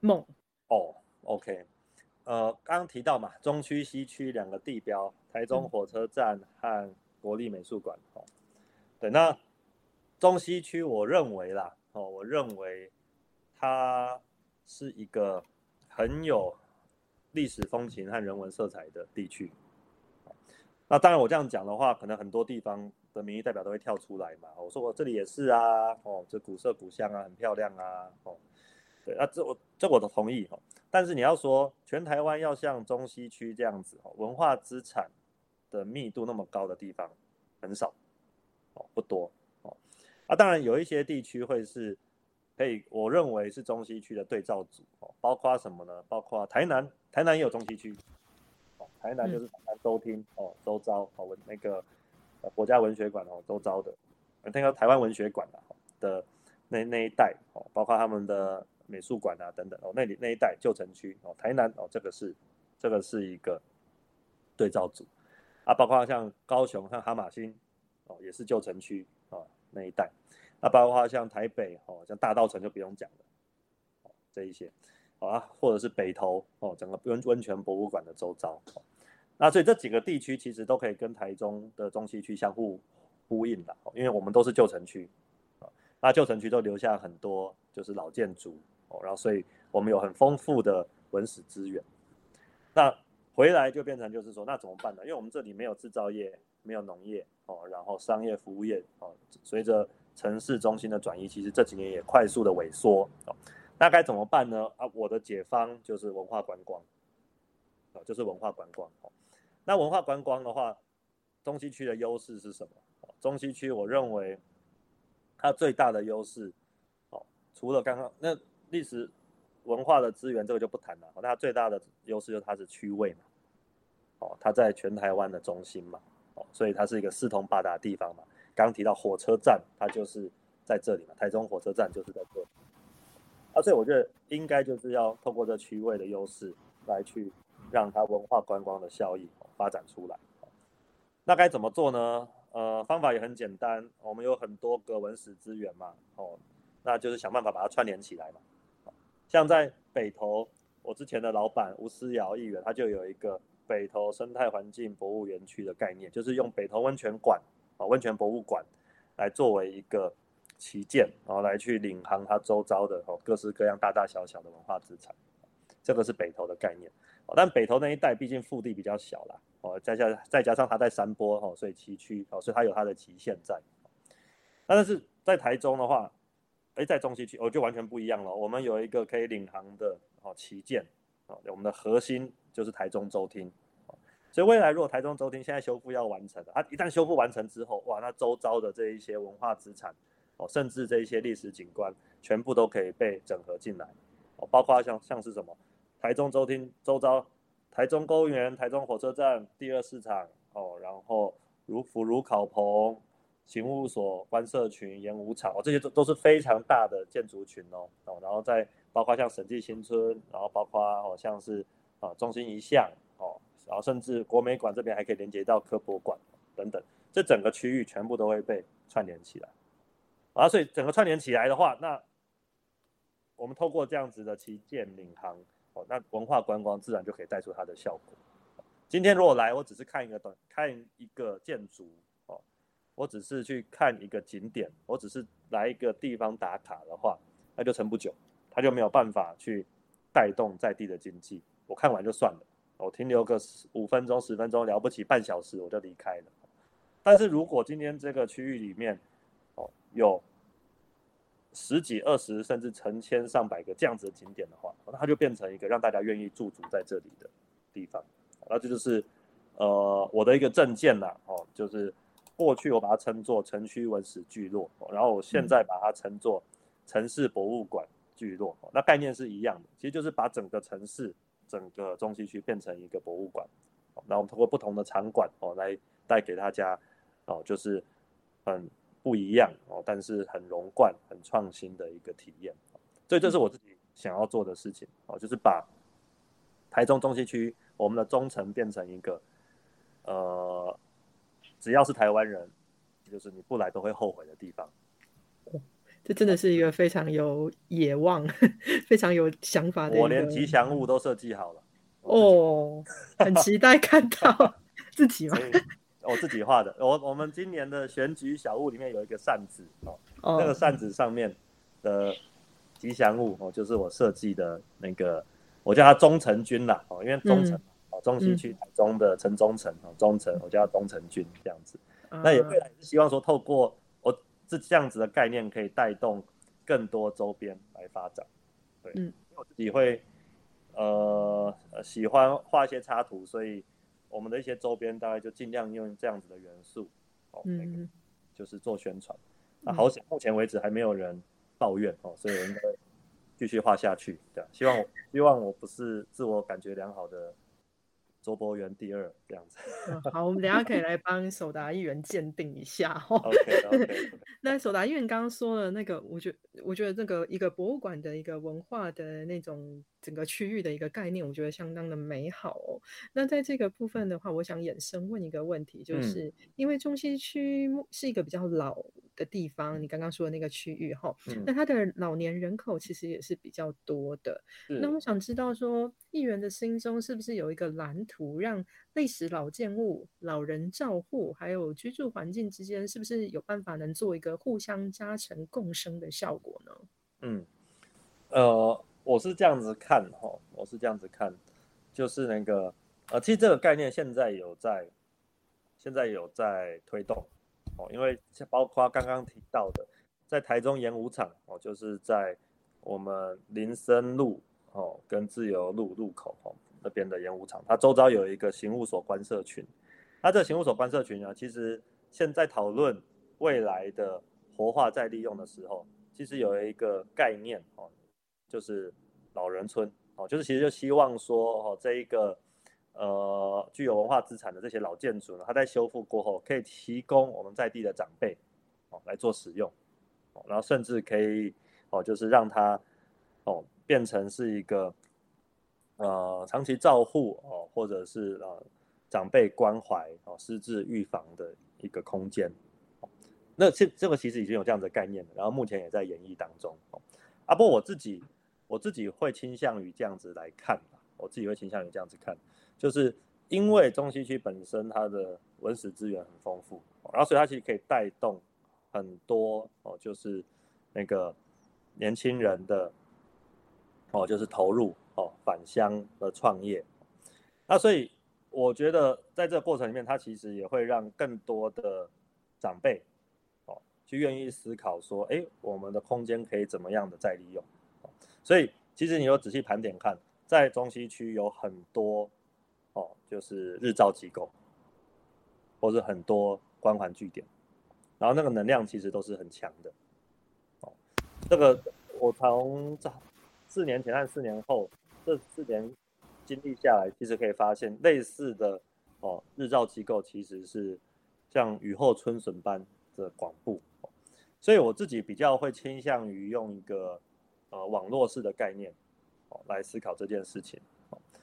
梦？哦，OK，呃，刚刚提到嘛，中区、西区两个地标，台中火车站和国立美术馆。哦，对，那中西区，我认为啦，哦，我认为它是一个很有历史风情和人文色彩的地区。那当然，我这样讲的话，可能很多地方。的民意代表都会跳出来嘛？我说我这里也是啊，哦，这古色古香啊，很漂亮啊，哦，对，啊这我这我都同意哦。但是你要说全台湾要像中西区这样子，哦，文化资产的密度那么高的地方很少，哦，不多，哦，啊，当然有一些地区会是可以，我认为是中西区的对照组，哦，包括什么呢？包括台南，台南也有中西区，哦，台南就是台南周厅，哦，周遭，哦，那个。国家文学馆哦，周遭的，那个台湾文学馆啊的那那一带哦，包括他们的美术馆啊等等哦，那里那一带旧城区哦，台南哦，这个是这个是一个对照组。啊，包括像高雄像哈马星哦，也是旧城区啊那一带，那包括像台北哦，像大道城就不用讲了哦，这一些。啊，或者是北投哦，整个温温泉博物馆的周遭。那所以这几个地区其实都可以跟台中的中西区相互呼应的，因为我们都是旧城区，那旧城区都留下很多就是老建筑哦，然后所以我们有很丰富的文史资源。那回来就变成就是说，那怎么办呢？因为我们这里没有制造业，没有农业哦，然后商业服务业哦，随着城市中心的转移，其实这几年也快速的萎缩哦。那该怎么办呢？啊，我的解方就是文化观光啊，就是文化观光哦。那文化观光的话，中西区的优势是什么？中西区我认为它最大的优势，哦，除了刚刚那历史文化的资源，这个就不谈了。它最大的优势就是它是区位嘛，哦，它在全台湾的中心嘛，哦，所以它是一个四通八达的地方嘛。刚提到火车站，它就是在这里嘛，台中火车站就是在这里。啊，所以我觉得应该就是要透过这区位的优势来去让它文化观光的效益。发展出来。那该怎么做呢？呃，方法也很简单，我们有很多个文史资源嘛，哦，那就是想办法把它串联起来嘛。像在北投，我之前的老板吴思尧议员，他就有一个北投生态环境博物园区的概念，就是用北投温泉馆啊，温泉博物馆来作为一个旗舰，然后来去领航它周遭的哦各式各样大大小小的文化资产，这个是北投的概念。但北投那一带毕竟腹地比较小啦，哦，再加再加上它在山坡哦，所以崎岖哦，所以它有它的极限在。但是在台中的话，哎，在中西区哦就完全不一样了。我们有一个可以领航的哦旗舰哦，我们的核心就是台中州厅。所以未来如果台中州厅现在修复要完成，它一旦修复完成之后，哇，那周遭的这一些文化资产哦，甚至这一些历史景观，全部都可以被整合进来哦，包括像像是什么？台中周厅周遭，台中公园、台中火车站、第二市场哦，然后如福如考棚、勤务所、观社群、演武场哦，这些都都是非常大的建筑群哦哦，然后再包括像审计新村，然后包括哦像是啊中心一巷哦，然后甚至国美馆这边还可以连接到科博馆等等，这整个区域全部都会被串联起来啊，所以整个串联起来的话，那我们透过这样子的旗舰领航。哦，那文化观光自然就可以带出它的效果。今天如果来，我只是看一个短，看一个建筑，哦，我只是去看一个景点，我只是来一个地方打卡的话，那就撑不久，它就没有办法去带动在地的经济。我看完就算了，我停留个五分钟、十分钟，了不起半小时我就离开了。但是如果今天这个区域里面，哦，有十几、二十，甚至成千上百个这样子的景点的话，那它就变成一个让大家愿意驻足在这里的地方。那这就是呃我的一个证件啦，哦，就是过去我把它称作城区文史聚落，然后我现在把它称作城市博物馆聚落。那概念是一样的，其实就是把整个城市、整个中西区变成一个博物馆。然后我们通过不同的场馆哦来带给大家哦，就是很。不一样哦，但是很融贯、很创新的一个体验，所以这是我自己想要做的事情哦，就是把台中中西区我们的中城变成一个呃，只要是台湾人，就是你不来都会后悔的地方。这真的是一个非常有野望、非常有想法的。我连吉祥物都设计好了哦，很期待看到 自己吗？我自己画的，我我们今年的选举小物里面有一个扇子哦，那个扇子上面的吉祥物哦，就是我设计的那个，我叫它忠诚君啦哦，因为忠诚哦，中西区台中的城中城哦，忠诚我叫它忠诚君这样子，那也未来是希望说透过我这这样子的概念，可以带动更多周边来发展，对，嗯，我自己会呃喜欢画一些插图，所以。我们的一些周边大概就尽量用这样子的元素，哦，那个就是做宣传。那好险，目前为止还没有人抱怨哦，所以我应该继续画下去。对，希望希望我不是自我感觉良好的。周伯元第二这样子，好，我们等下可以来帮手达议员鉴定一下哦。OK，OK。那手达议员刚刚说的那个，我觉我觉得这个一个博物馆的一个文化的那种整个区域的一个概念，我觉得相当的美好哦。那在这个部分的话，我想衍生问一个问题，就是因为中西区是一个比较老的地方，你刚刚说的那个区域哈，那它的老年人口其实也是比较多的。那我想知道说，议员的心中是不是有一个蓝图？图让历史老建物、老人照护，还有居住环境之间，是不是有办法能做一个互相加成共生的效果呢？嗯，呃，我是这样子看哈，我是这样子看，就是那个呃，其实这个概念现在有在，现在有在推动哦，因为包括刚刚提到的，在台中演武场哦，就是在我们林森路哦跟自由路路口哦。那边的演武场，它周遭有一个刑务所观社群。它这个刑务所观社群呢，其实现在讨论未来的活化再利用的时候，其实有一个概念哦，就是老人村哦，就是其实就希望说哦，这一个呃具有文化资产的这些老建筑呢，它在修复过后，可以提供我们在地的长辈哦来做使用，哦然后甚至可以哦，就是让它哦变成是一个。呃，长期照护哦，或者是呃长辈关怀哦、失智预防的一个空间。那这这个其实已经有这样的概念了，然后目前也在演绎当中。啊，不过我自己我自己会倾向于这样子来看我自己会倾向于这样子看，就是因为中西区本身它的文史资源很丰富，然后所以它其实可以带动很多哦，就是那个年轻人的哦，就是投入哦返乡的创业。那所以我觉得在这个过程里面，它其实也会让更多的长辈哦。去愿意思考说，哎，我们的空间可以怎么样的再利用？所以其实你有仔细盘点看，在中西区有很多哦，就是日照机构，或是很多关环据点，然后那个能量其实都是很强的。哦，这个我从这四年前和四年后这四年经历下来，其实可以发现类似的哦，日照机构其实是像雨后春笋般的广布。所以我自己比较会倾向于用一个呃网络式的概念哦来思考这件事情，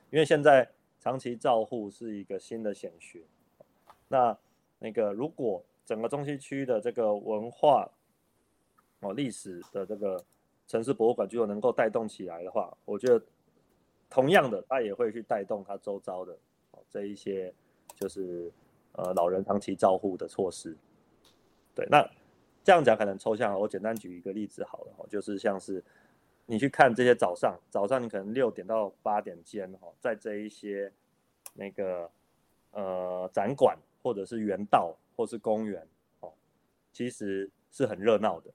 因为现在长期照护是一个新的显学，那那个如果整个中西区的这个文化哦历史的这个城市博物馆就能够带动起来的话，我觉得同样的它也会去带动它周遭的这一些就是呃老人长期照护的措施，对那。这样讲可能抽象，我简单举一个例子好了，就是像是你去看这些早上，早上你可能六点到八点间，哈，在这一些那个呃展馆或者是园道或是公园，哦，其实是很热闹的，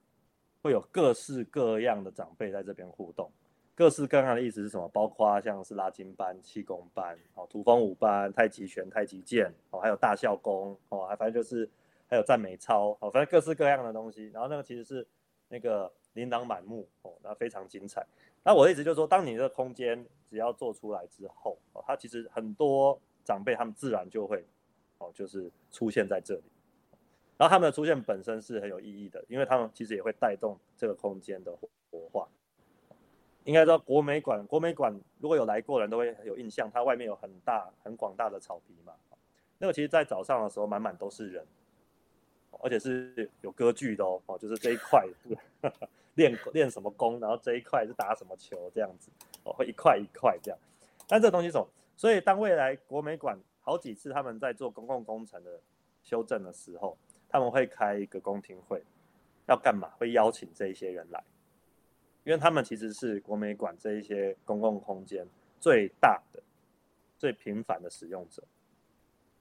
会有各式各样的长辈在这边互动。各式各样的意思是什么？包括像是拉筋班、气功班、哦，土风舞班、太极拳、太极剑，哦，还有大笑功，哦，还反正就是。还有赞美操，哦，反正各式各样的东西，然后那个其实是那个琳琅满目哦，那非常精彩。那我的意思就是说，当你的空间只要做出来之后，哦，它其实很多长辈他们自然就会哦，就是出现在这里。然后他们的出现本身是很有意义的，因为他们其实也会带动这个空间的活化。应该说国美馆，国美馆如果有来过人都会有印象，它外面有很大很广大的草皮嘛，那个其实在早上的时候满满都是人。而且是有歌剧的哦，哦，就是这一块练练什么功，然后这一块是打什么球这样子，哦，会一块一块这样。但这东西什么？所以当未来国美馆好几次他们在做公共工程的修正的时候，他们会开一个公听会，要干嘛？会邀请这一些人来，因为他们其实是国美馆这一些公共空间最大的、最频繁的使用者，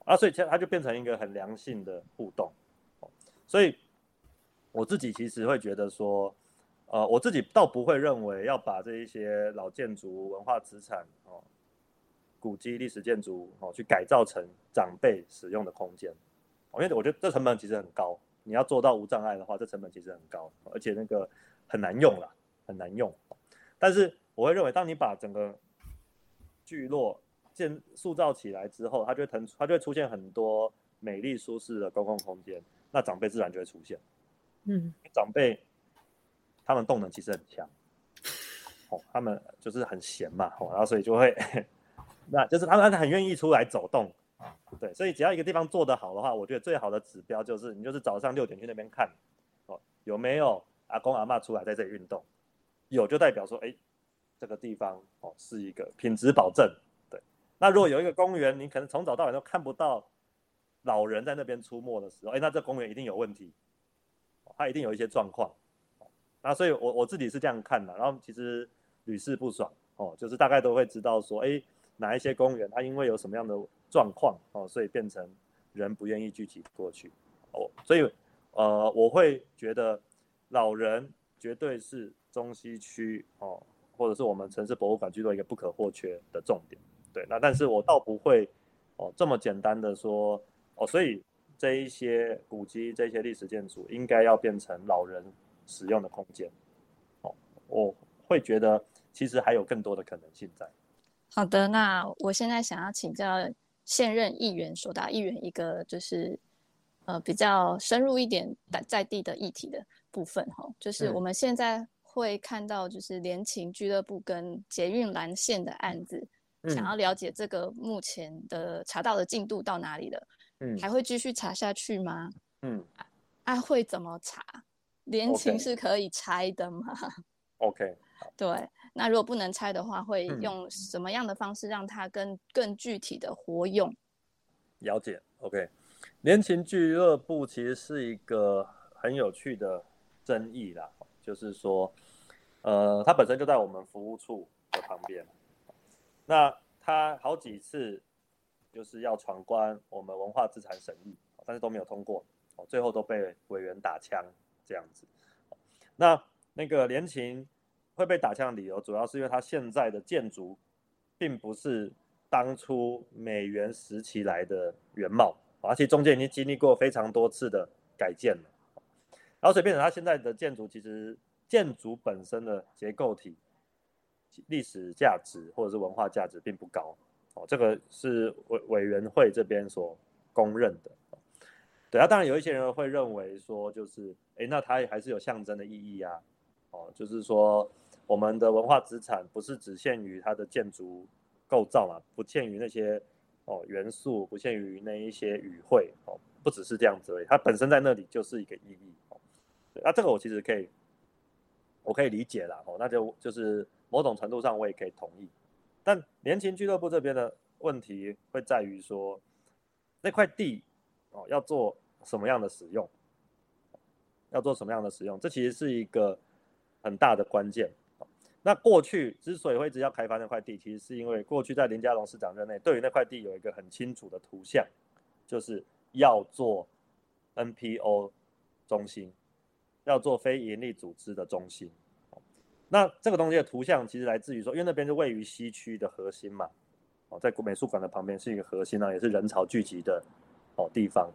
啊，所以其实它就变成一个很良性的互动。所以我自己其实会觉得说，呃，我自己倒不会认为要把这一些老建筑、文化资产哦、古迹、历史建筑哦，去改造成长辈使用的空间，因为我觉得这成本其实很高。你要做到无障碍的话，这成本其实很高，而且那个很难用了，很难用。但是我会认为，当你把整个聚落建塑造起来之后，它就会腾，它就会出现很多美丽舒适的公共空间。那长辈自然就会出现，嗯，长辈他们动能其实很强，哦，他们就是很闲嘛，哦，然后所以就会，那就是他们很愿意出来走动，对，所以只要一个地方做得好的话，我觉得最好的指标就是你就是早上六点去那边看，哦，有没有阿公阿妈出来在这里运动，有就代表说，哎，这个地方哦是一个品质保证，对，那如果有一个公园，你可能从早到晚都看不到。老人在那边出没的时候，哎，那这公园一定有问题，它一定有一些状况，那所以，我我自己是这样看的。然后其实屡试不爽哦，就是大概都会知道说，哎，哪一些公园它因为有什么样的状况哦，所以变成人不愿意聚集过去哦。所以呃，我会觉得老人绝对是中西区哦，或者是我们城市博物馆居多一个不可或缺的重点。对，那但是我倒不会哦这么简单的说。哦，所以这一些古迹、这些历史建筑应该要变成老人使用的空间。哦，我会觉得其实还有更多的可能性在。好的，那我现在想要请教现任议员所达议员一个就是呃比较深入一点在在地的议题的部分哈，就是我们现在会看到就是联勤俱乐部跟捷运蓝线的案子想要了解这个目前的查到的进度到哪里了，嗯，还会继续查下去吗？嗯，啊，会怎么查？连情是可以拆的吗？OK，对，那如果不能拆的话，会用什么样的方式让它更更具体的活用？了解，OK，连情俱乐部其实是一个很有趣的争议啦，就是说，呃，它本身就在我们服务处的旁边。那他好几次就是要闯关我们文化资产审议，但是都没有通过，最后都被委员打枪这样子。那那个连勤会被打枪的理由，主要是因为它现在的建筑并不是当初美元时期来的原貌，而且中间已经经历过非常多次的改建了，然后所以变成它现在的建筑其实建筑本身的结构体。历史价值或者是文化价值并不高，哦，这个是委委员会这边所公认的。对啊，当然有一些人会认为说，就是，哎，那它还是有象征的意义啊，哦，就是说我们的文化资产不是只限于它的建筑构造嘛，不限于那些哦元素，不限于那一些语汇，哦，不只是这样子而已，它本身在那里就是一个意义。哦，那这个我其实可以，我可以理解了，哦，那就就是。某种程度上我也可以同意，但联勤俱乐部这边的问题会在于说，那块地哦要做什么样的使用，要做什么样的使用，这其实是一个很大的关键。那过去之所以会一直要开发那块地，其实是因为过去在林佳龙市长任内，对于那块地有一个很清楚的图像，就是要做 NPO 中心，要做非营利组织的中心。那这个东西的图像其实来自于说，因为那边是位于西区的核心嘛，哦，在美术馆的旁边是一个核心呢，也是人潮聚集的哦地方。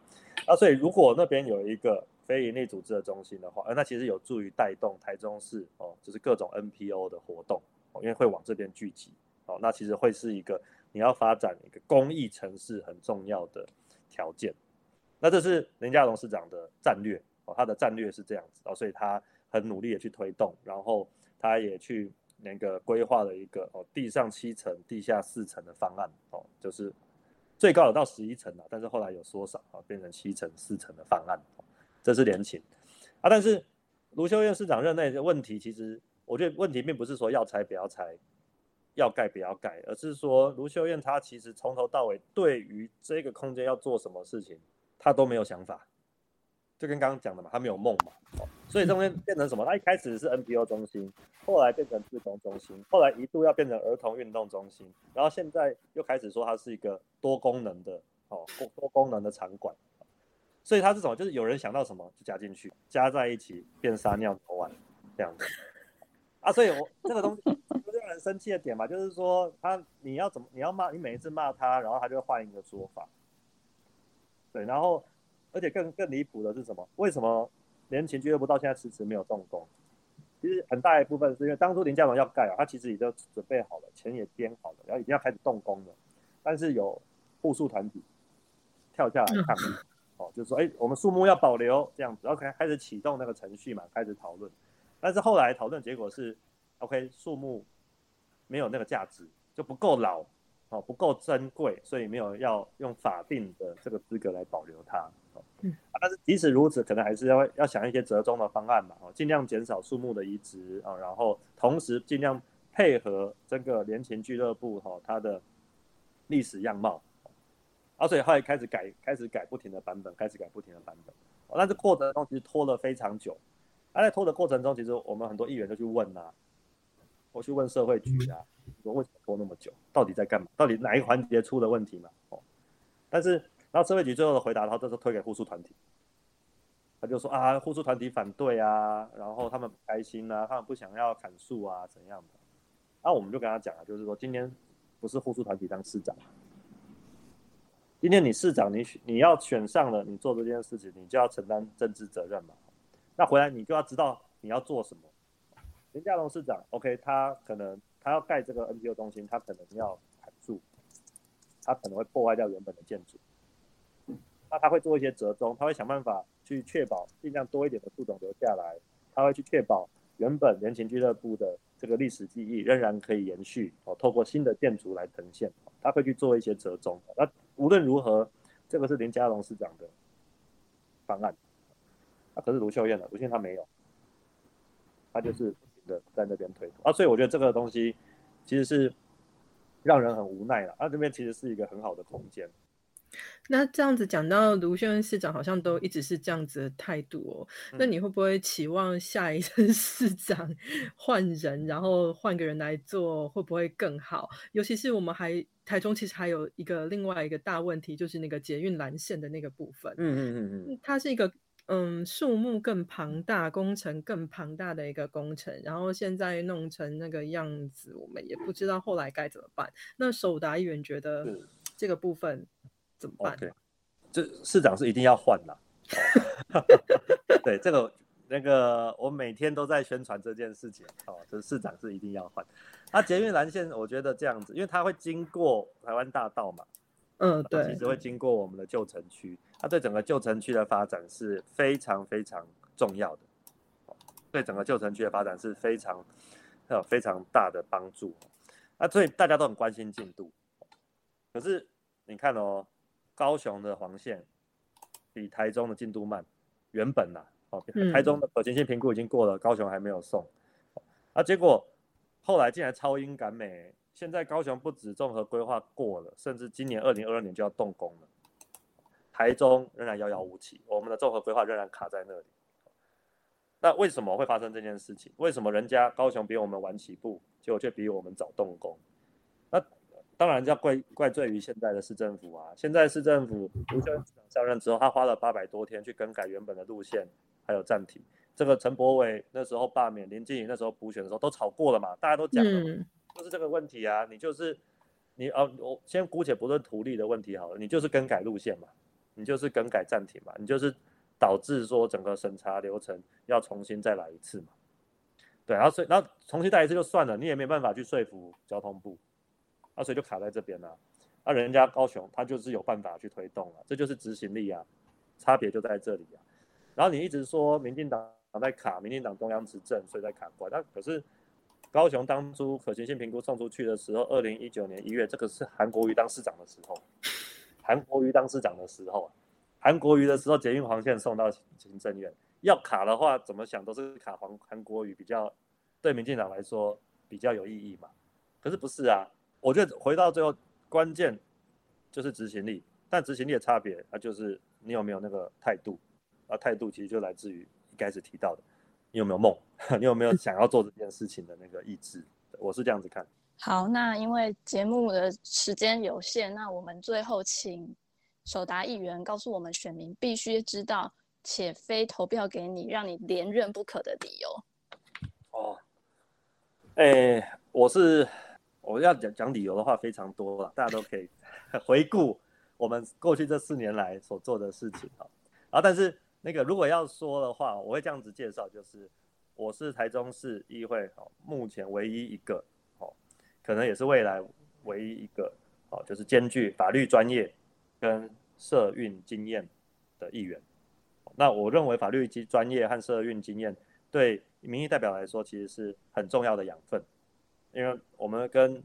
啊，所以如果那边有一个非营利组织的中心的话，呃，那其实有助于带动台中市哦，就是各种 NPO 的活动哦，因为会往这边聚集哦，那其实会是一个你要发展一个公益城市很重要的条件。那这是林佳龙市长的战略哦，他的战略是这样子哦，所以他很努力的去推动，然后。他也去那个规划了一个哦，地上七层、地下四层的方案哦，就是最高有到十一层了，但是后来有缩少啊，变成七层、四层的方案。这是联勤啊，但是卢秀燕市长任内的问题，其实我觉得问题并不是说要拆不要拆，要盖不要盖，而是说卢秀燕她其实从头到尾对于这个空间要做什么事情，她都没有想法。就跟刚刚讲的嘛，他没有梦嘛，哦，所以中间变成什么？他一开始是 NPO 中心，后来变成自工中心，后来一度要变成儿童运动中心，然后现在又开始说它是一个多功能的，哦，多多功能的场馆。所以它是什么？就是有人想到什么就加进去，加在一起变撒尿头丸这样子。啊，所以我这个东西就让人生气的点嘛，就是说他你要怎么你要骂你每一次骂他，然后他就会换一个说法。对，然后。而且更更离谱的是什么？为什么连勤俱乐部到现在迟迟没有动工？其实很大一部分是因为当初林家龙要盖啊，他其实已经准备好了，钱也编好了，然后已经要开始动工了。但是有护树团体跳下来抗议，哦，就是说，哎，我们树木要保留这样子，然后开开始启动那个程序嘛，开始讨论。但是后来讨论结果是，OK，树木没有那个价值，就不够老，哦，不够珍贵，所以没有要用法定的这个资格来保留它。嗯，但是即使如此，可能还是要要想一些折中的方案嘛，哦，尽量减少树木的移植啊，然后同时尽量配合这个联勤俱乐部哈它的历史样貌，啊，所以后来开始改，开始改不停的版本，开始改不停的版本，哦但是过程中其实拖了非常久，啊，在拖的过程中，其实我们很多议员都去问呐，我去问社会局啊，说为什么拖那么久，到底在干嘛？到底哪一环节出了问题嘛？哦，但是。然后社会局最后的回答，然后这是推给护树团体，他就说啊，护树团体反对啊，然后他们不开心啊，他们不想要砍树啊，怎样的？那我们就跟他讲了，就是说今天不是护树团体当市长，今天你市长你你要选上了，你做这件事情，你就要承担政治责任嘛。那回来你就要知道你要做什么。林佳龙市长，OK，他可能他要盖这个 NPO 中心，他可能要砍树，他可能会破坏掉原本的建筑。那他会做一些折中，他会想办法去确保尽量多一点的树种留下来，他会去确保原本人情俱乐部的这个历史记忆仍然可以延续哦，透过新的建筑来呈现，他会去做一些折中。那无论如何，这个是林佳龙市长的方案，啊，可是卢秀燕呢？卢秀燕她没有，她就是不停的在那边推啊，所以我觉得这个东西其实是让人很无奈了。啊，这边其实是一个很好的空间。那这样子讲到卢秀燕市长好像都一直是这样子的态度哦，那你会不会期望下一任 市长换人，然后换个人来做，会不会更好？尤其是我们还台中其实还有一个另外一个大问题，就是那个捷运蓝线的那个部分，嗯嗯嗯嗯，它是一个嗯数目更庞大、工程更庞大的一个工程，然后现在弄成那个样子，我们也不知道后来该怎么办。那首达议员觉得这个部分。怎么办？对，这市长是一定要换的。对，这个那个，我每天都在宣传这件事情。哦，这市长是一定要换。他捷运蓝线，我觉得这样子，因为它会经过台湾大道嘛。嗯，对。其实会经过我们的旧城区，它对整个旧城区的发展是非常非常重要的。对整个旧城区的发展是非常有非常大的帮助。那所以大家都很关心进度。可是你看哦。高雄的黄线比台中的进度慢，原本呐，哦，台中的可行性评估已经过了，高雄还没有送，啊，结果后来竟然超英赶美，现在高雄不止综合规划过了，甚至今年二零二二年就要动工了，台中仍然遥遥无期，我们的综合规划仍然卡在那里，那为什么会发生这件事情？为什么人家高雄比我们晚起步，结果却比我们早动工？那？当然要怪怪罪于现在的市政府啊！现在市政府卢秀燕上任之后，他花了八百多天去更改原本的路线，还有暂停。这个陈柏伟那时候罢免，林静怡那时候补选的时候都吵过了嘛，大家都讲了，就是这个问题啊！你就是你哦，我先姑且不论土地的问题好了，你就是更改路线嘛，你就是更改暂停嘛，你就是导致说整个审查流程要重新再来一次嘛。对，然后所以然后重新再一次就算了，你也没办法去说服交通部。啊，所以就卡在这边了。啊，人家高雄他就是有办法去推动了，这就是执行力啊，差别就在这里啊。然后你一直说民进党在卡，民进党中央执政，所以在卡关。那可是高雄当初可行性评估送出去的时候，二零一九年一月，这个是韩国瑜当市长的时候，韩国瑜当市长的时候，韩国瑜的时候捷运黄线送到行政院，要卡的话，怎么想都是卡黄韩国瑜比较对民进党来说比较有意义嘛。可是不是啊。我觉得回到最后，关键就是执行力，但执行力的差别，那就是你有没有那个态度，啊，态度其实就来自于一开始提到的，你有没有梦，你有没有想要做这件事情的那个意志，我是这样子看。好，那因为节目的时间有限，那我们最后请首达议员告诉我们选民必须知道且非投票给你，让你连任不可的理由。哦，哎，我是。我要讲讲理由的话非常多了，大家都可以 回顾我们过去这四年来所做的事情啊。然后，但是那个如果要说的话，我会这样子介绍，就是我是台中市议会哦，目前唯一一个哦，可能也是未来唯一一个哦，就是兼具法律专业跟社运经验的议员。那我认为法律及专业和社运经验对民意代表来说，其实是很重要的养分。因为我们跟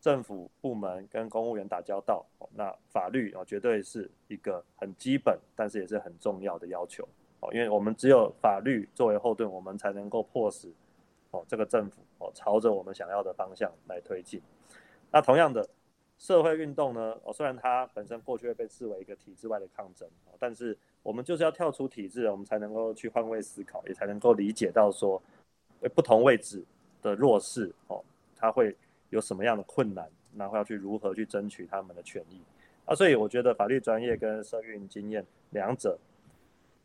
政府部门、跟公务员打交道，那法律啊绝对是一个很基本，但是也是很重要的要求哦。因为我们只有法律作为后盾，我们才能够迫使哦这个政府哦朝着我们想要的方向来推进。那同样的社会运动呢，哦虽然它本身过去会被视为一个体制外的抗争，但是我们就是要跳出体制，我们才能够去换位思考，也才能够理解到说不同位置。的弱势哦，他会有什么样的困难，然后要去如何去争取他们的权益啊？所以我觉得法律专业跟社运经验两者，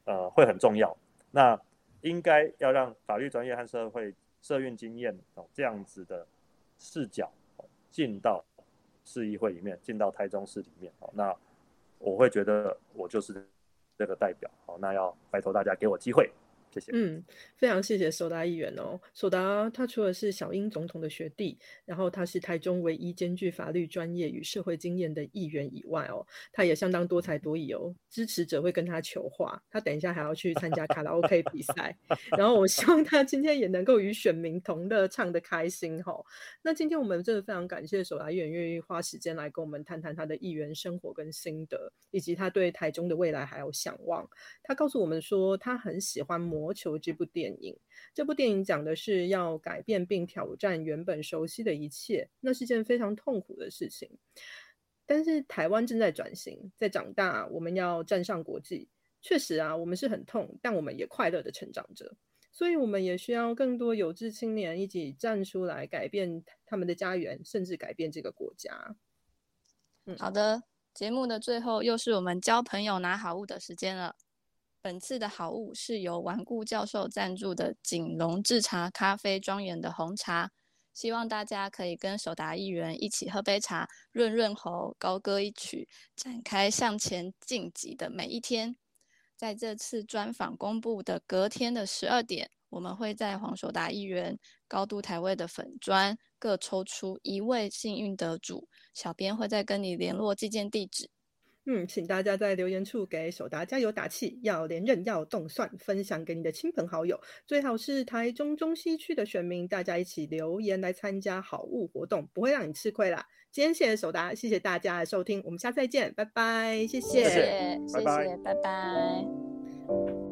呃，会很重要。那应该要让法律专业和社会社运经验哦这样子的视角进到市议会里面，进到台中市里面哦。那我会觉得我就是这个代表哦。那要拜托大家给我机会谢谢。嗯，非常谢谢首达议员哦。首达他除了是小英总统的学弟，然后他是台中唯一兼具法律专业与社会经验的议员以外哦，他也相当多才多艺哦。支持者会跟他求话，他等一下还要去参加卡拉 OK 比赛。然后我希望他今天也能够与选民同乐，唱得开心哈。那今天我们真的非常感谢首达议员愿意花时间来跟我们谈谈他的议员生活跟心得，以及他对台中的未来还有想望。他告诉我们说，他很喜欢魔。魔球这部电影，这部电影讲的是要改变并挑战原本熟悉的一切，那是件非常痛苦的事情。但是台湾正在转型，在长大，我们要站上国际。确实啊，我们是很痛，但我们也快乐的成长着。所以，我们也需要更多有志青年一起站出来，改变他们的家园，甚至改变这个国家。嗯，好的。节目的最后，又是我们交朋友拿好物的时间了。本次的好物是由顽固教授赞助的锦龙制茶咖啡庄园的红茶，希望大家可以跟手达议员一起喝杯茶，润润喉，高歌一曲，展开向前晋级的每一天。在这次专访公布的隔天的十二点，我们会在黄手达议员高度台位的粉砖各抽出一位幸运得主，小编会再跟你联络寄件地址。嗯，请大家在留言处给首达加油打气，要连任，要动算，分享给你的亲朋好友，最好是台中中西区的选民，大家一起留言来参加好物活动，不会让你吃亏啦。今天谢谢首达，谢谢大家的收听，我们下次再见，拜拜，谢谢，谢谢，拜拜，拜拜。